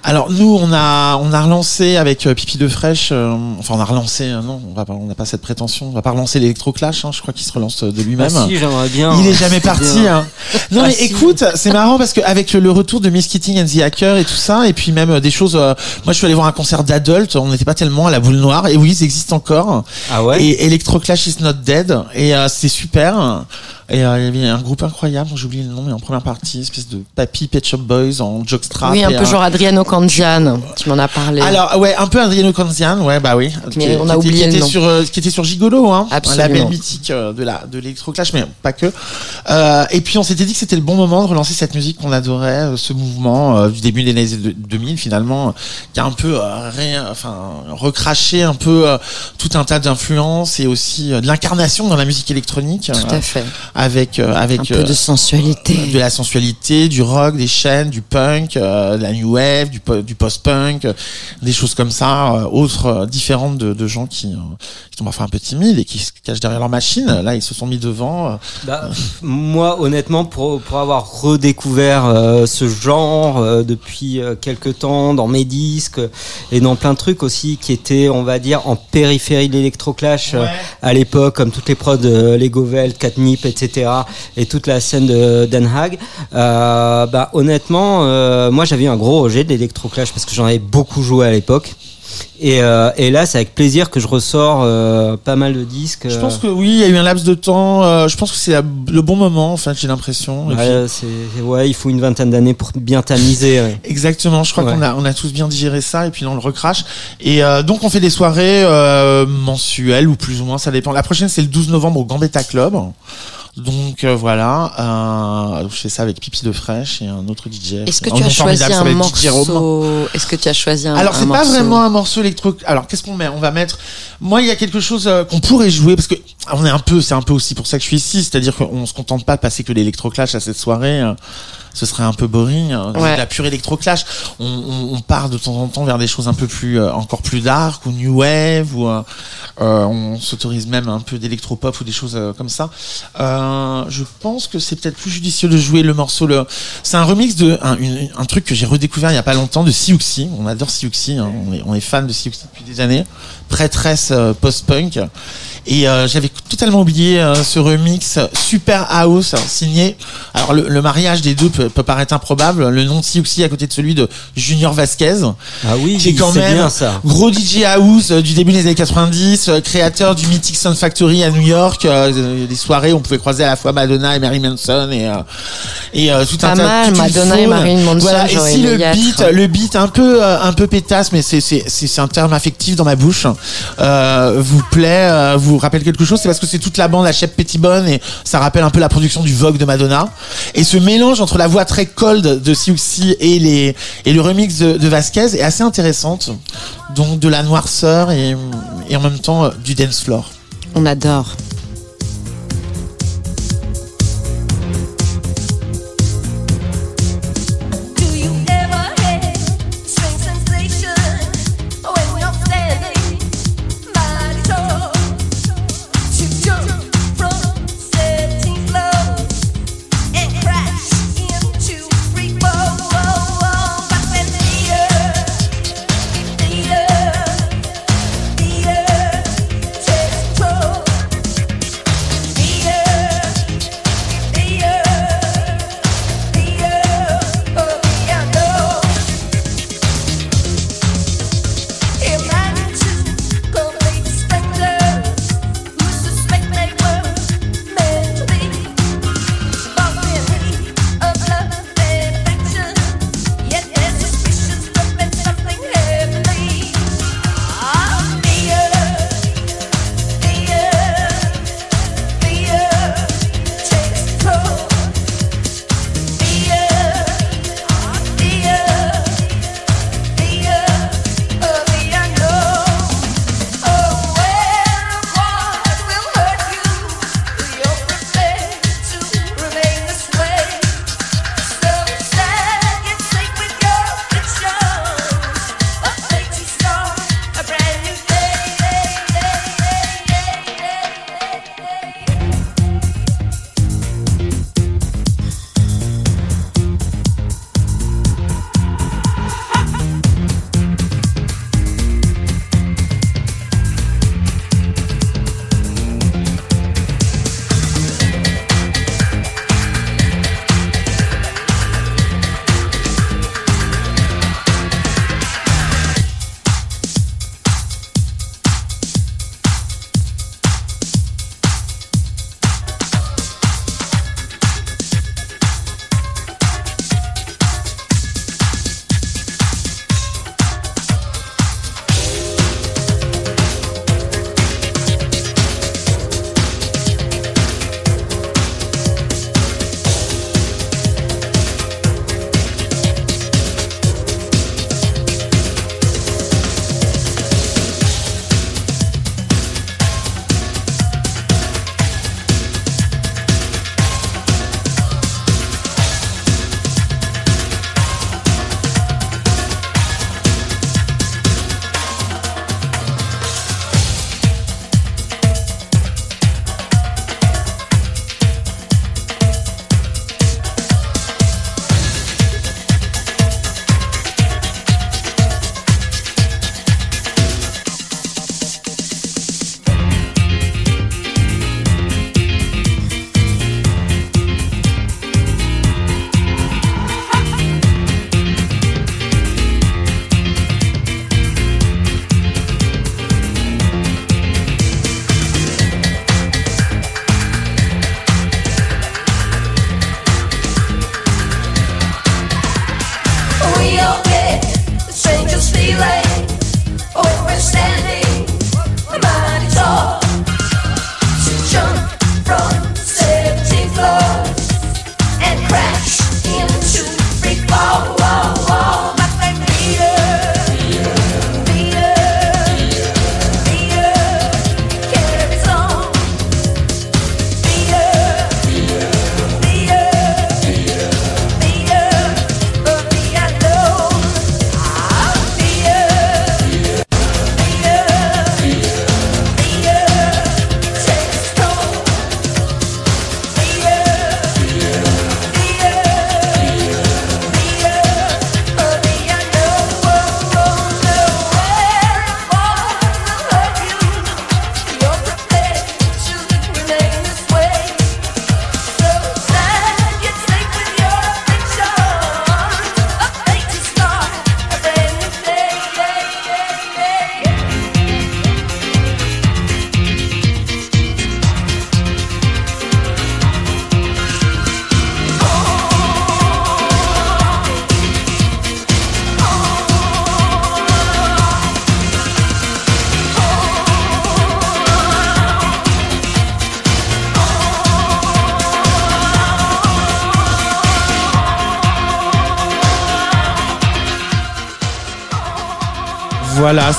Alors nous on a on a relancé avec euh, Pipi de Fraîche euh, enfin on a relancé euh, non on va pas on n'a pas cette prétention on va pas relancer l'électroclash hein, je crois qu'il se relance de Ah lui-même. si, j'aimerais bien. Il est jamais parti. Hein. Non Ah, mais si. écoute, c'est marrant parce qu'avec le retour de Miss Keating and the Hacker et tout ça, et puis même euh, des choses. euh, moi, je suis allé voir un concert d'adultes. On n'était pas tellement à la boule noire. Et oui, ils existent encore. Ah ouais? Et Electroclash is not dead. Et euh, c'est super. Et euh, il y avait un groupe incroyable, j'ai oublié le nom, mais en première partie, espèce de Papy Pet Shop Boys en jockstrap. Oui, un peu genre Adriano Candian, tu m'en as parlé. alors ouais, un peu Adriano Canzian, ouais bah oui. Mais Qui- on qui a était- oublié qui le était nom. sur euh, qui était sur Gigolo, hein, un Absolument. label mythique euh, de la de l'électroclash, mais pas que. Euh, et puis on s'était dit que c'était le bon moment de relancer cette musique qu'on adorait, ce mouvement euh, du début des années de- 2000 finalement, qui a un peu ré- enfin recraché un peu tout un tas d'influences et aussi de l'incarnation dans la musique électronique, Tout à fait. Avec euh, avec Un peu euh, de sensualité. de la sensualité, du rock, des chaînes, du punk, euh, de la new wave, du, du post-punk, euh, des choses comme ça, euh, autres euh, différentes de, de gens qui, euh, qui sont parfois un peu timides et qui se cachent derrière leur machine. Là, ils se sont mis devant. euh, Bah, moi, honnêtement, pour, pour avoir redécouvert euh, ce genre euh, depuis euh, quelques temps dans mes disques et dans plein de trucs aussi qui étaient, on va dire, en périphérie de l'électroclash euh, à l'époque, comme toutes les prods de Lego Velt, Catnip, etc. et toute la scène de Den Haag. Euh, bah, honnêtement, euh, moi j'avais eu un gros rejet de l'électroclash parce que j'en avais beaucoup joué à l'époque. Et, euh, et là, c'est avec plaisir que je ressors euh, pas mal de disques. Je pense que oui, il y a eu un laps de temps. je pense que c'est le bon moment, en fait, j'ai l'impression. Puis- ouais, ouais, il faut une vingtaine d'années pour bien tamiser. ouais. Exactement, je crois qu'on a, on a tous bien digéré ça et puis là on le recrache. Et donc on fait des soirées mensuelles ou plus ou moins, ça dépend. La prochaine c'est le 12 novembre au Gambetta Club. Donc euh, voilà, euh, je fais ça avec Pipi de Fraîche et un autre DJ. Est-ce que tu as choisi un morceau Est-ce que tu as choisi un Alors c'est pas vraiment un morceau électro. Alors qu'est-ce qu'on met? On va mettre. Moi il y a quelque chose euh, qu'on pourrait jouer parce que on est un peu. C'est un peu aussi pour ça que je suis ici. C'est-à-dire qu'on se contente pas de passer que l'électroclash à cette soirée. Ce serait un peu boring. Ouais. de La pure électroclash. On, on, on part de temps en temps vers des choses un peu plus, euh, encore plus dark ou new wave ou euh, euh, on s'autorise même un peu d'électropop ou des choses comme ça. Euh, je pense que c'est peut-être plus judicieux de jouer le morceau. Le... C'est un remix de un, une- un truc que j'ai redécouvert il y a pas longtemps de Siouxsie. On adore Siouxsie. Hein. On, est, on est fan de Siouxsie depuis des années. Prêtresse euh, post-punk. Et euh, j'avais totalement oublié euh, ce remix super house signé. Alors le, le mariage des deux peut, peut paraître improbable. Le nom de Siouxsie à côté de celui de Junior Vasquez. Ah oui, Qui est quand c'est même bien ça. Gros DJ house euh, du début des années 90, euh, créateur du Mythic Sound Factory à New York. euh, des soirées où on pouvait croiser à la fois Madonna et Mary Manson et euh, et euh, tout Pas un tas mal, Madonna et. Marilyn Manson, Voilà. Et si le être. beat, le beat un peu euh, un peu pétasse, mais c'est c'est c'est c'est un terme affectif dans ma bouche. Euh, vous plaît, euh, vous rappelle quelque chose, c'est parce que c'est toute la bande à Shep Pettibone et ça rappelle un peu la production du Vogue de Madonna. Et ce mélange entre la voix très cold de Siouxsie et et le remix de, de Vasquez est assez intéressante. Donc de la noirceur et et en même temps euh, du dance floor. On adore.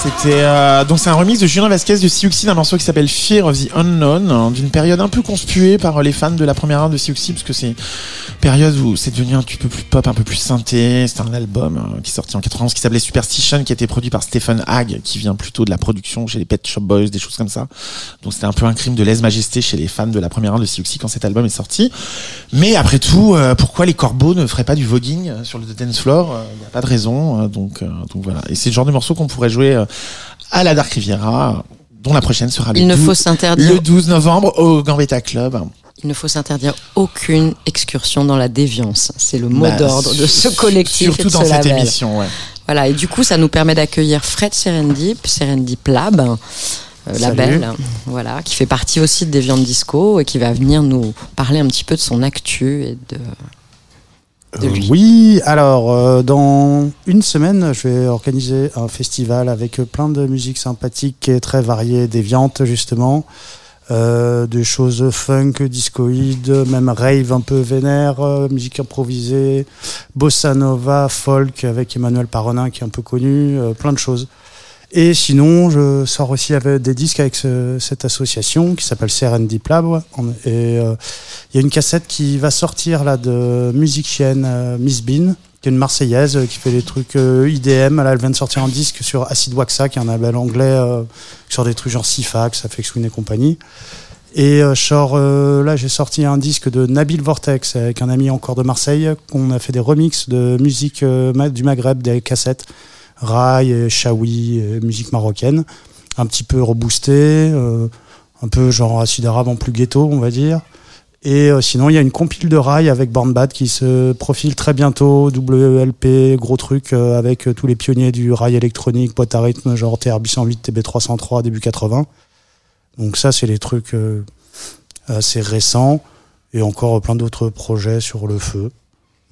C'était euh, donc c'est un remix de Julien Vasquez de Siouxsie d'un morceau qui s'appelle Fear of the Unknown, d'une période un peu conspuée par les fans de la première heure de Siouxsie parce que c'est une période où c'est devenu un petit peu plus pop, un peu plus synthé. C'est un album euh, qui est sorti en 91 qui s'appelait Superstition, qui a été produit par Stephen Hagg, qui vient plutôt de la production chez les Pet Shop Boys, des choses comme ça. Donc c'était un peu un crime de lèse-majesté chez les fans de la première heure de Siouxsie quand cet album est sorti. Mais après tout, euh, pourquoi les corbeaux ne feraient pas du voguing euh, sur le dance floor Il n'y a pas de raison. euh, donc, euh, donc voilà. Et c'est le genre de morceau qu'on pourrait jouer euh, à la Dark Riviera, dont la prochaine sera le, Il ne 12, faut s'interdire le 12 novembre au Gambetta Club. Il ne faut s'interdire aucune excursion dans la déviance. C'est le mot Bah, d'ordre de ce collectif et Surtout de dans ce cette label. émission, ouais. Voilà, et du coup, ça nous permet d'accueillir Fred Serendip, Serendip Lab, euh, label, voilà, qui fait partie aussi de Deviant Disco et qui va venir nous parler un petit peu de son actu et de. Euh, oui, alors euh, dans une semaine, je vais organiser un festival avec plein de musique sympathique et très variée, déviante justement. Euh, des choses funk, discoïdes, même rave un peu vénère, euh, musique improvisée, bossa nova, folk avec Emmanuel Paronin qui est un peu connu, euh, plein de choses. Et sinon, je sors aussi avec des disques avec ce- cette association qui s'appelle ouais. On- Et euh, il y a une cassette qui va sortir là de musicienne euh, Miss Bean, qui est une Marseillaise euh, qui fait des trucs IDM. Là, elle vient de sortir un disque sur Acid Waxa, qui est un label anglais sur des trucs genre Sifax, Afex Twin et compagnie. Et je sors, là, j'ai sorti un disque de Nabil Vortex avec un ami encore de Marseille, qu'on a fait des remixes de musique du Maghreb, des cassettes, rail, et shawi, et musique marocaine, un petit peu reboosté, euh, un peu genre acide arabe en plus ghetto, on va dire. Et euh, sinon, il y a une compile de rail avec Bad qui se profile très bientôt, WLP, gros truc, euh, avec euh, tous les pionniers du rail électronique, boîte à rythme, genre TR808, TB303, début 80. Donc ça, c'est les trucs euh, assez récents, et encore plein d'autres projets sur le feu.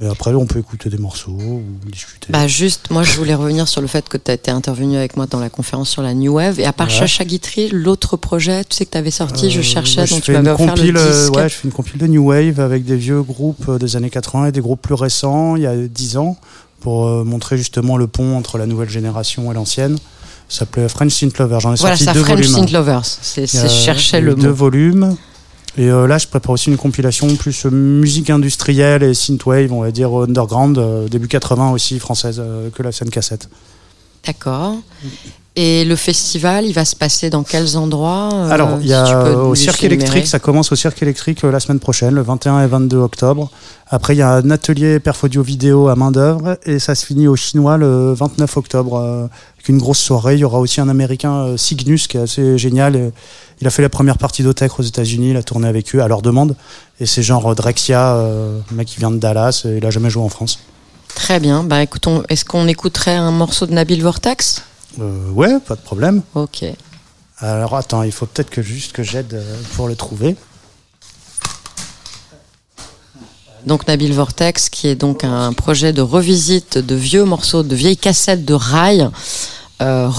Mais après, on peut écouter des morceaux ou discuter. Bah juste, moi je voulais revenir sur le fait que tu as été intervenu avec moi dans la conférence sur la New Wave. Et à part Ouais. Chacha Guitry, l'autre projet, tu sais que tu avais sorti, je Euh, cherchais, je donc tu une offert compile, le euh, disque. Ouais, je fais une compile de New Wave avec des vieux groupes euh, des années 80 et des groupes plus récents, il y a 10 ans, pour euh, montrer justement le pont entre la nouvelle génération et l'ancienne. Ça s'appelait French Synth Lover. J'en ai Voilà, sorti ça deux French volumes. Synth Lovers. C'est, c'est- je cherchais le eu Deux mot. volumes. Et euh, là, je prépare aussi une compilation plus euh, musique industrielle et synthwave, on va dire underground, euh, début 80 aussi, française, euh, que la scène cassette. D'accord. Et le festival, il va se passer dans quels endroits euh, Alors, il y a au Cirque électrique, ça commence au Cirque électrique euh, la semaine prochaine, le 21 et 22 octobre. Après, il y a un atelier perf audio vidéo à main d'œuvre et ça se finit au Chinois le 29 octobre euh, avec une grosse soirée. Il y aura aussi un Américain, euh, Cygnus, qui est assez génial. Il a fait la première partie d'Otech aux États-Unis, il a tourné avec eux à leur demande. Et c'est genre Drexia, euh, un mec qui vient de Dallas, et il a jamais joué en France. Très bien. Bah écoutons, est-ce qu'on écouterait un morceau de Nabil Vortex? Euh, ouais, pas de problème. Ok. Alors attends, il faut peut-être que juste que j'aide euh, pour le trouver. Donc Nabil Vortex, qui est donc un projet de revisite de vieux morceaux, de vieilles cassettes de rail, euh,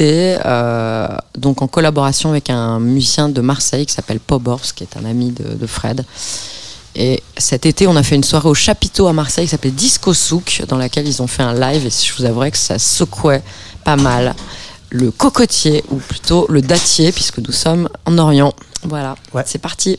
euh, donc en collaboration avec un musicien de Marseille qui s'appelle Pobors, qui est un ami de, de Fred. Et cet été, on a fait une soirée au chapiteau à Marseille qui s'appelait Disco Souk, dans laquelle ils ont fait un live, et je vous avouerai que ça secouait pas mal le cocotier, ou plutôt le dattier, puisque nous sommes en Orient. Voilà, Ouais. c'est parti.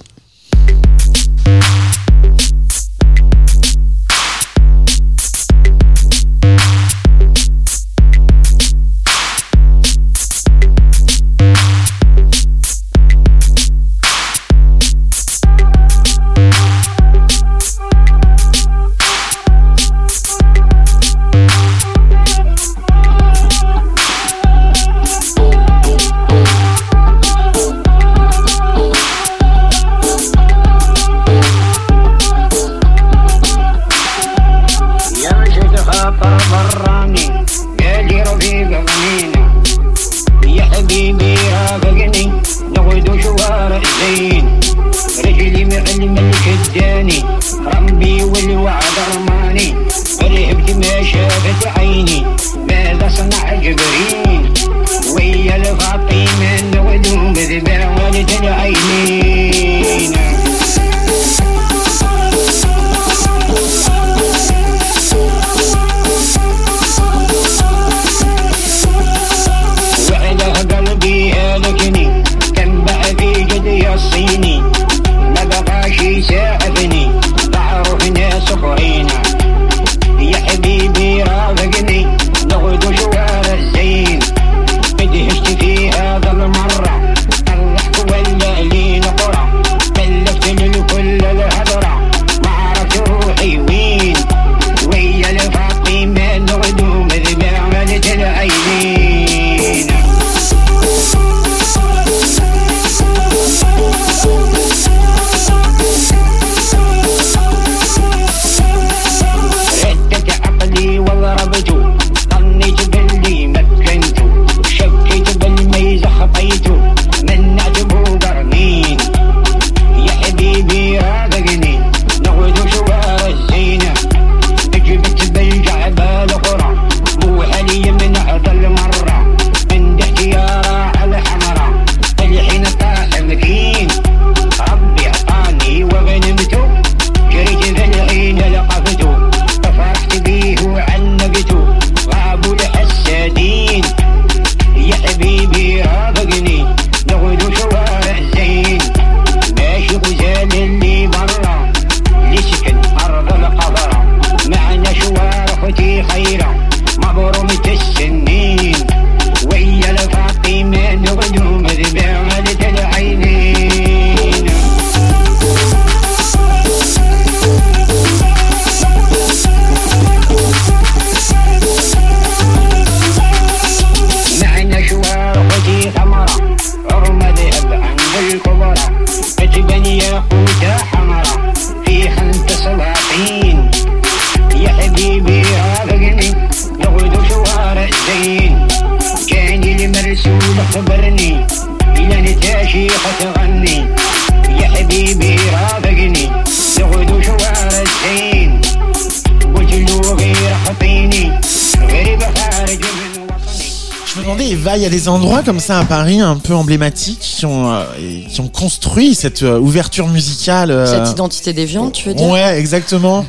Endroits comme ça à Paris, un peu emblématiques, qui ont, euh, qui ont construit cette euh, ouverture musicale. euh, Cette identité des viandes, tu veux dire? Ouais, exactement.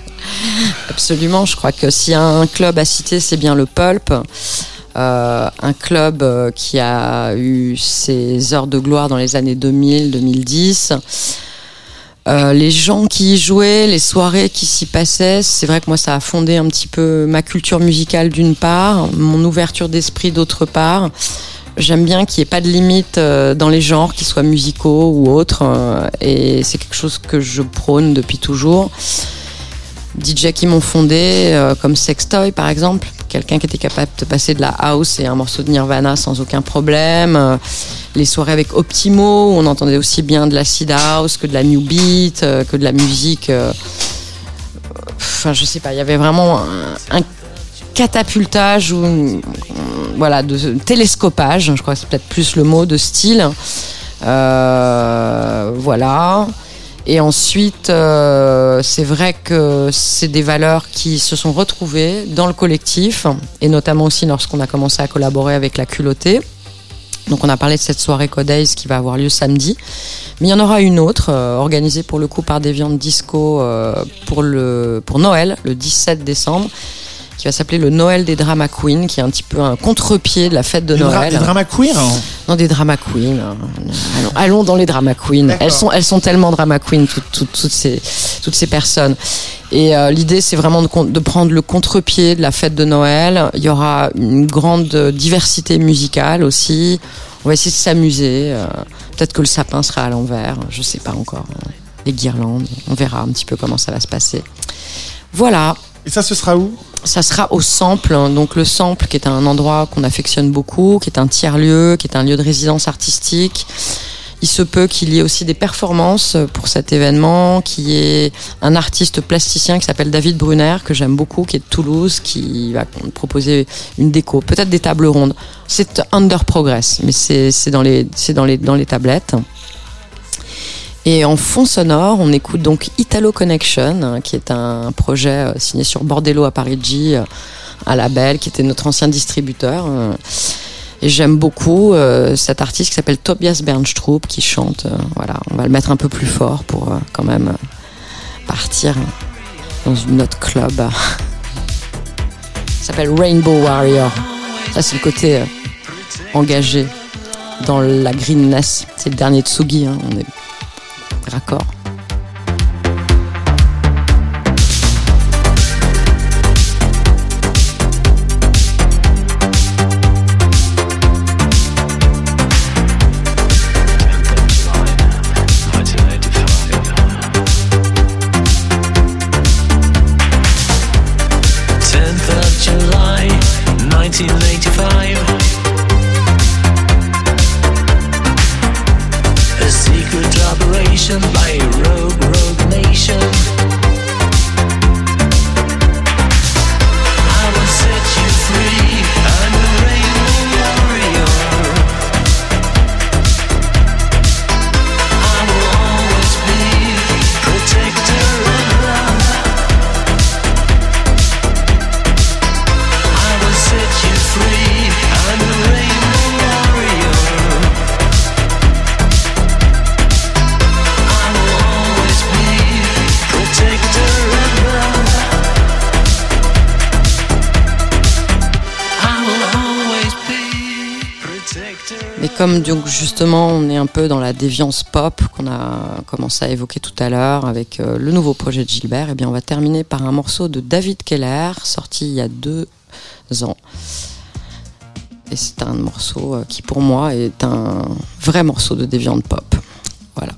Absolument, je crois que s'il y a un club à citer, c'est bien le Pulp. Euh, un club euh, qui a eu ses heures de gloire dans les années 2000-2010. Euh, les gens qui y jouaient, les soirées qui s'y passaient, c'est vrai que moi ça a fondé un petit peu ma culture musicale d'une part, mon ouverture d'esprit d'autre part. J'aime bien qu'il n'y ait pas de limite euh, dans les genres, qu'ils soient musicaux ou autres, euh, et c'est quelque chose que je prône depuis toujours. DJ qui m'ont fondé, euh, comme Sextoy par exemple, quelqu'un qui était capable de passer de la house et un morceau de Nirvana sans aucun problème. Les soirées avec Optimo, où on entendait aussi bien de l'acid house que de la new beat, que de la musique. Enfin, je sais pas, il y avait vraiment un, un catapultage une- voilà de télescopage, je crois que c'est peut-être plus le mot de style. Euh, voilà. Et ensuite, euh, c'est vrai que c'est des valeurs qui se sont retrouvées dans le collectif, et notamment aussi lorsqu'on a commencé à collaborer avec la culottée. Donc on a parlé de cette soirée Codays qui va avoir lieu samedi. Mais il y en aura une autre, euh, organisée pour le coup par des viandes disco pour, le, pour Noël, le 17 décembre, qui va s'appeler le Noël des Drama Queens, qui est un petit peu un contre-pied de la fête de Des, dra- Noël. des drama hein. Non, des drama queens. hein. Allons, allons dans les drama queens. Elles sont, elles sont tellement drama queens, toutes, toutes, toutes, ces, toutes ces personnes. Et euh, l'idée, c'est vraiment de, prendre le contre-pied de la fête de Noël. Il y aura une grande diversité musicale aussi. On va essayer de s'amuser. euh, Peut-être que le sapin sera à l'envers. Je sais pas encore. Les guirlandes. On verra un petit peu comment ça va se passer. Voilà. Et ça, ce sera où? Ça sera au Sample, hein. donc le Sample qui est un endroit qu'on affectionne beaucoup, qui est un tiers-lieu, qui est un lieu de résidence artistique. Il se peut qu'il y ait aussi des performances pour cet événement, qui est un artiste plasticien qui s'appelle David Brunner, que j'aime beaucoup, qui est de Toulouse, qui va proposer une déco, peut-être des tables rondes. C'est under progress, mais c'est dans les dans les dans les tablettes. Et en fond sonore, on écoute donc Italo Connection, hein, qui est un projet euh, signé sur Bordello à Parigi, euh, un label qui était notre ancien distributeur. euh. Et j'aime beaucoup cet artiste qui s'appelle Tobias Bernstrup qui chante. voilà, on va le mettre un peu plus fort pour quand même partir dans une autre club. Ça s'appelle Rainbow Warrior. Ça, c'est le côté engagé dans la greenness. C'est le dernier Tsugi. hein, raccord. Tenth of July, 1985. On est un peu dans la déviance pop qu'on a commencé à évoquer tout à l'heure avec euh, le nouveau projet de Gilbert, et bien on va terminer par un morceau de David Keller sorti il y a deux ans. Et c'est un morceau euh, qui pour moi est un vrai morceau de déviante pop. Voilà.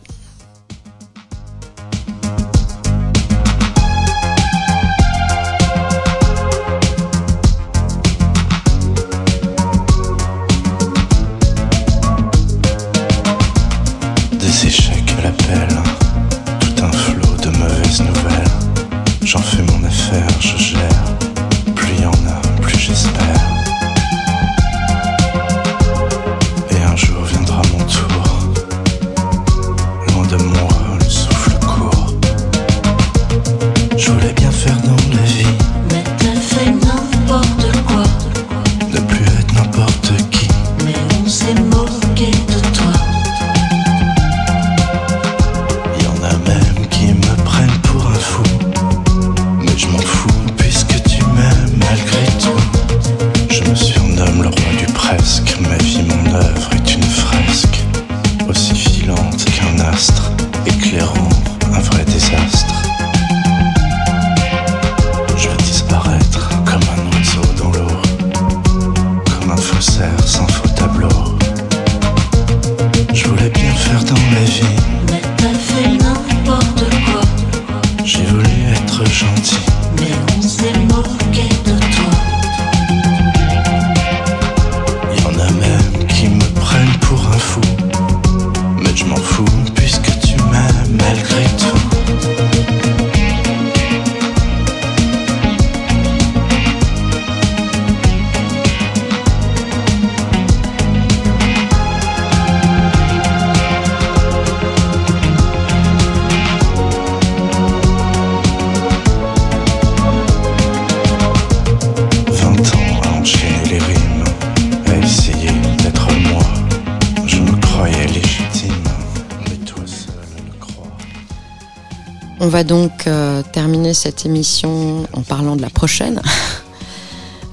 Va donc euh, terminer cette émission en parlant de la prochaine.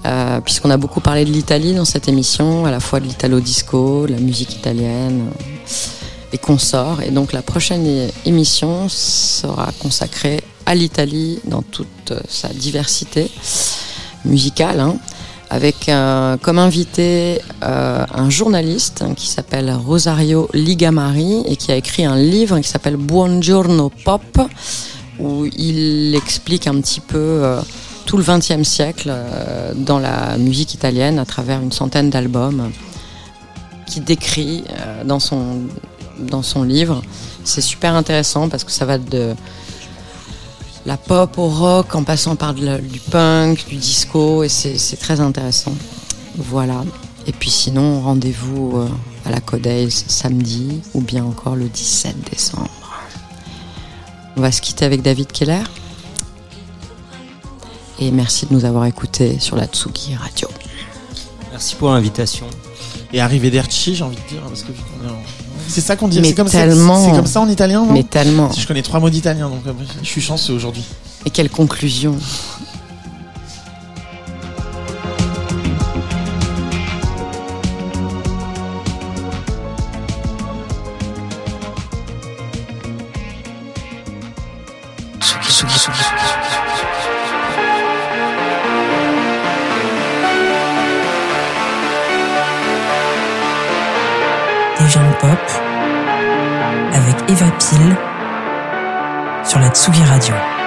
Euh, puisqu'on a beaucoup parlé de l'Italie dans cette émission, à la fois de l'italo disco, de la musique italienne euh, et consorts. Et donc la prochaine émission sera consacrée à l'Italie dans toute euh, sa diversité musicale, hein, avec comme invité euh, un journaliste hein, qui s'appelle Rosario Ligamari et qui a écrit un livre qui s'appelle Buongiorno Pop, où il explique un petit peu euh, tout le XXe siècle euh, dans la musique italienne à travers une centaine d'albums qui décrit dans son dans son livre. C'est super intéressant parce que ça va de la pop au rock en passant par du punk, du disco et c'est très intéressant. Voilà. Et puis sinon, rendez-vous euh, à la Codays samedi ou bien encore le 17 décembre. On va se quitter avec David Keller. Et merci de nous avoir écoutés sur la Tsugi Radio. Merci pour l'invitation. Et arrivederci, j'ai envie de dire, parce que c'est ça qu'on dit. C'est comme ça. comme ça en italien, non? Mais tellement. Je connais trois mots d'italien, donc je suis chanceux aujourd'hui. Et quelle conclusion Eva Pile sur la Tsugi Radio.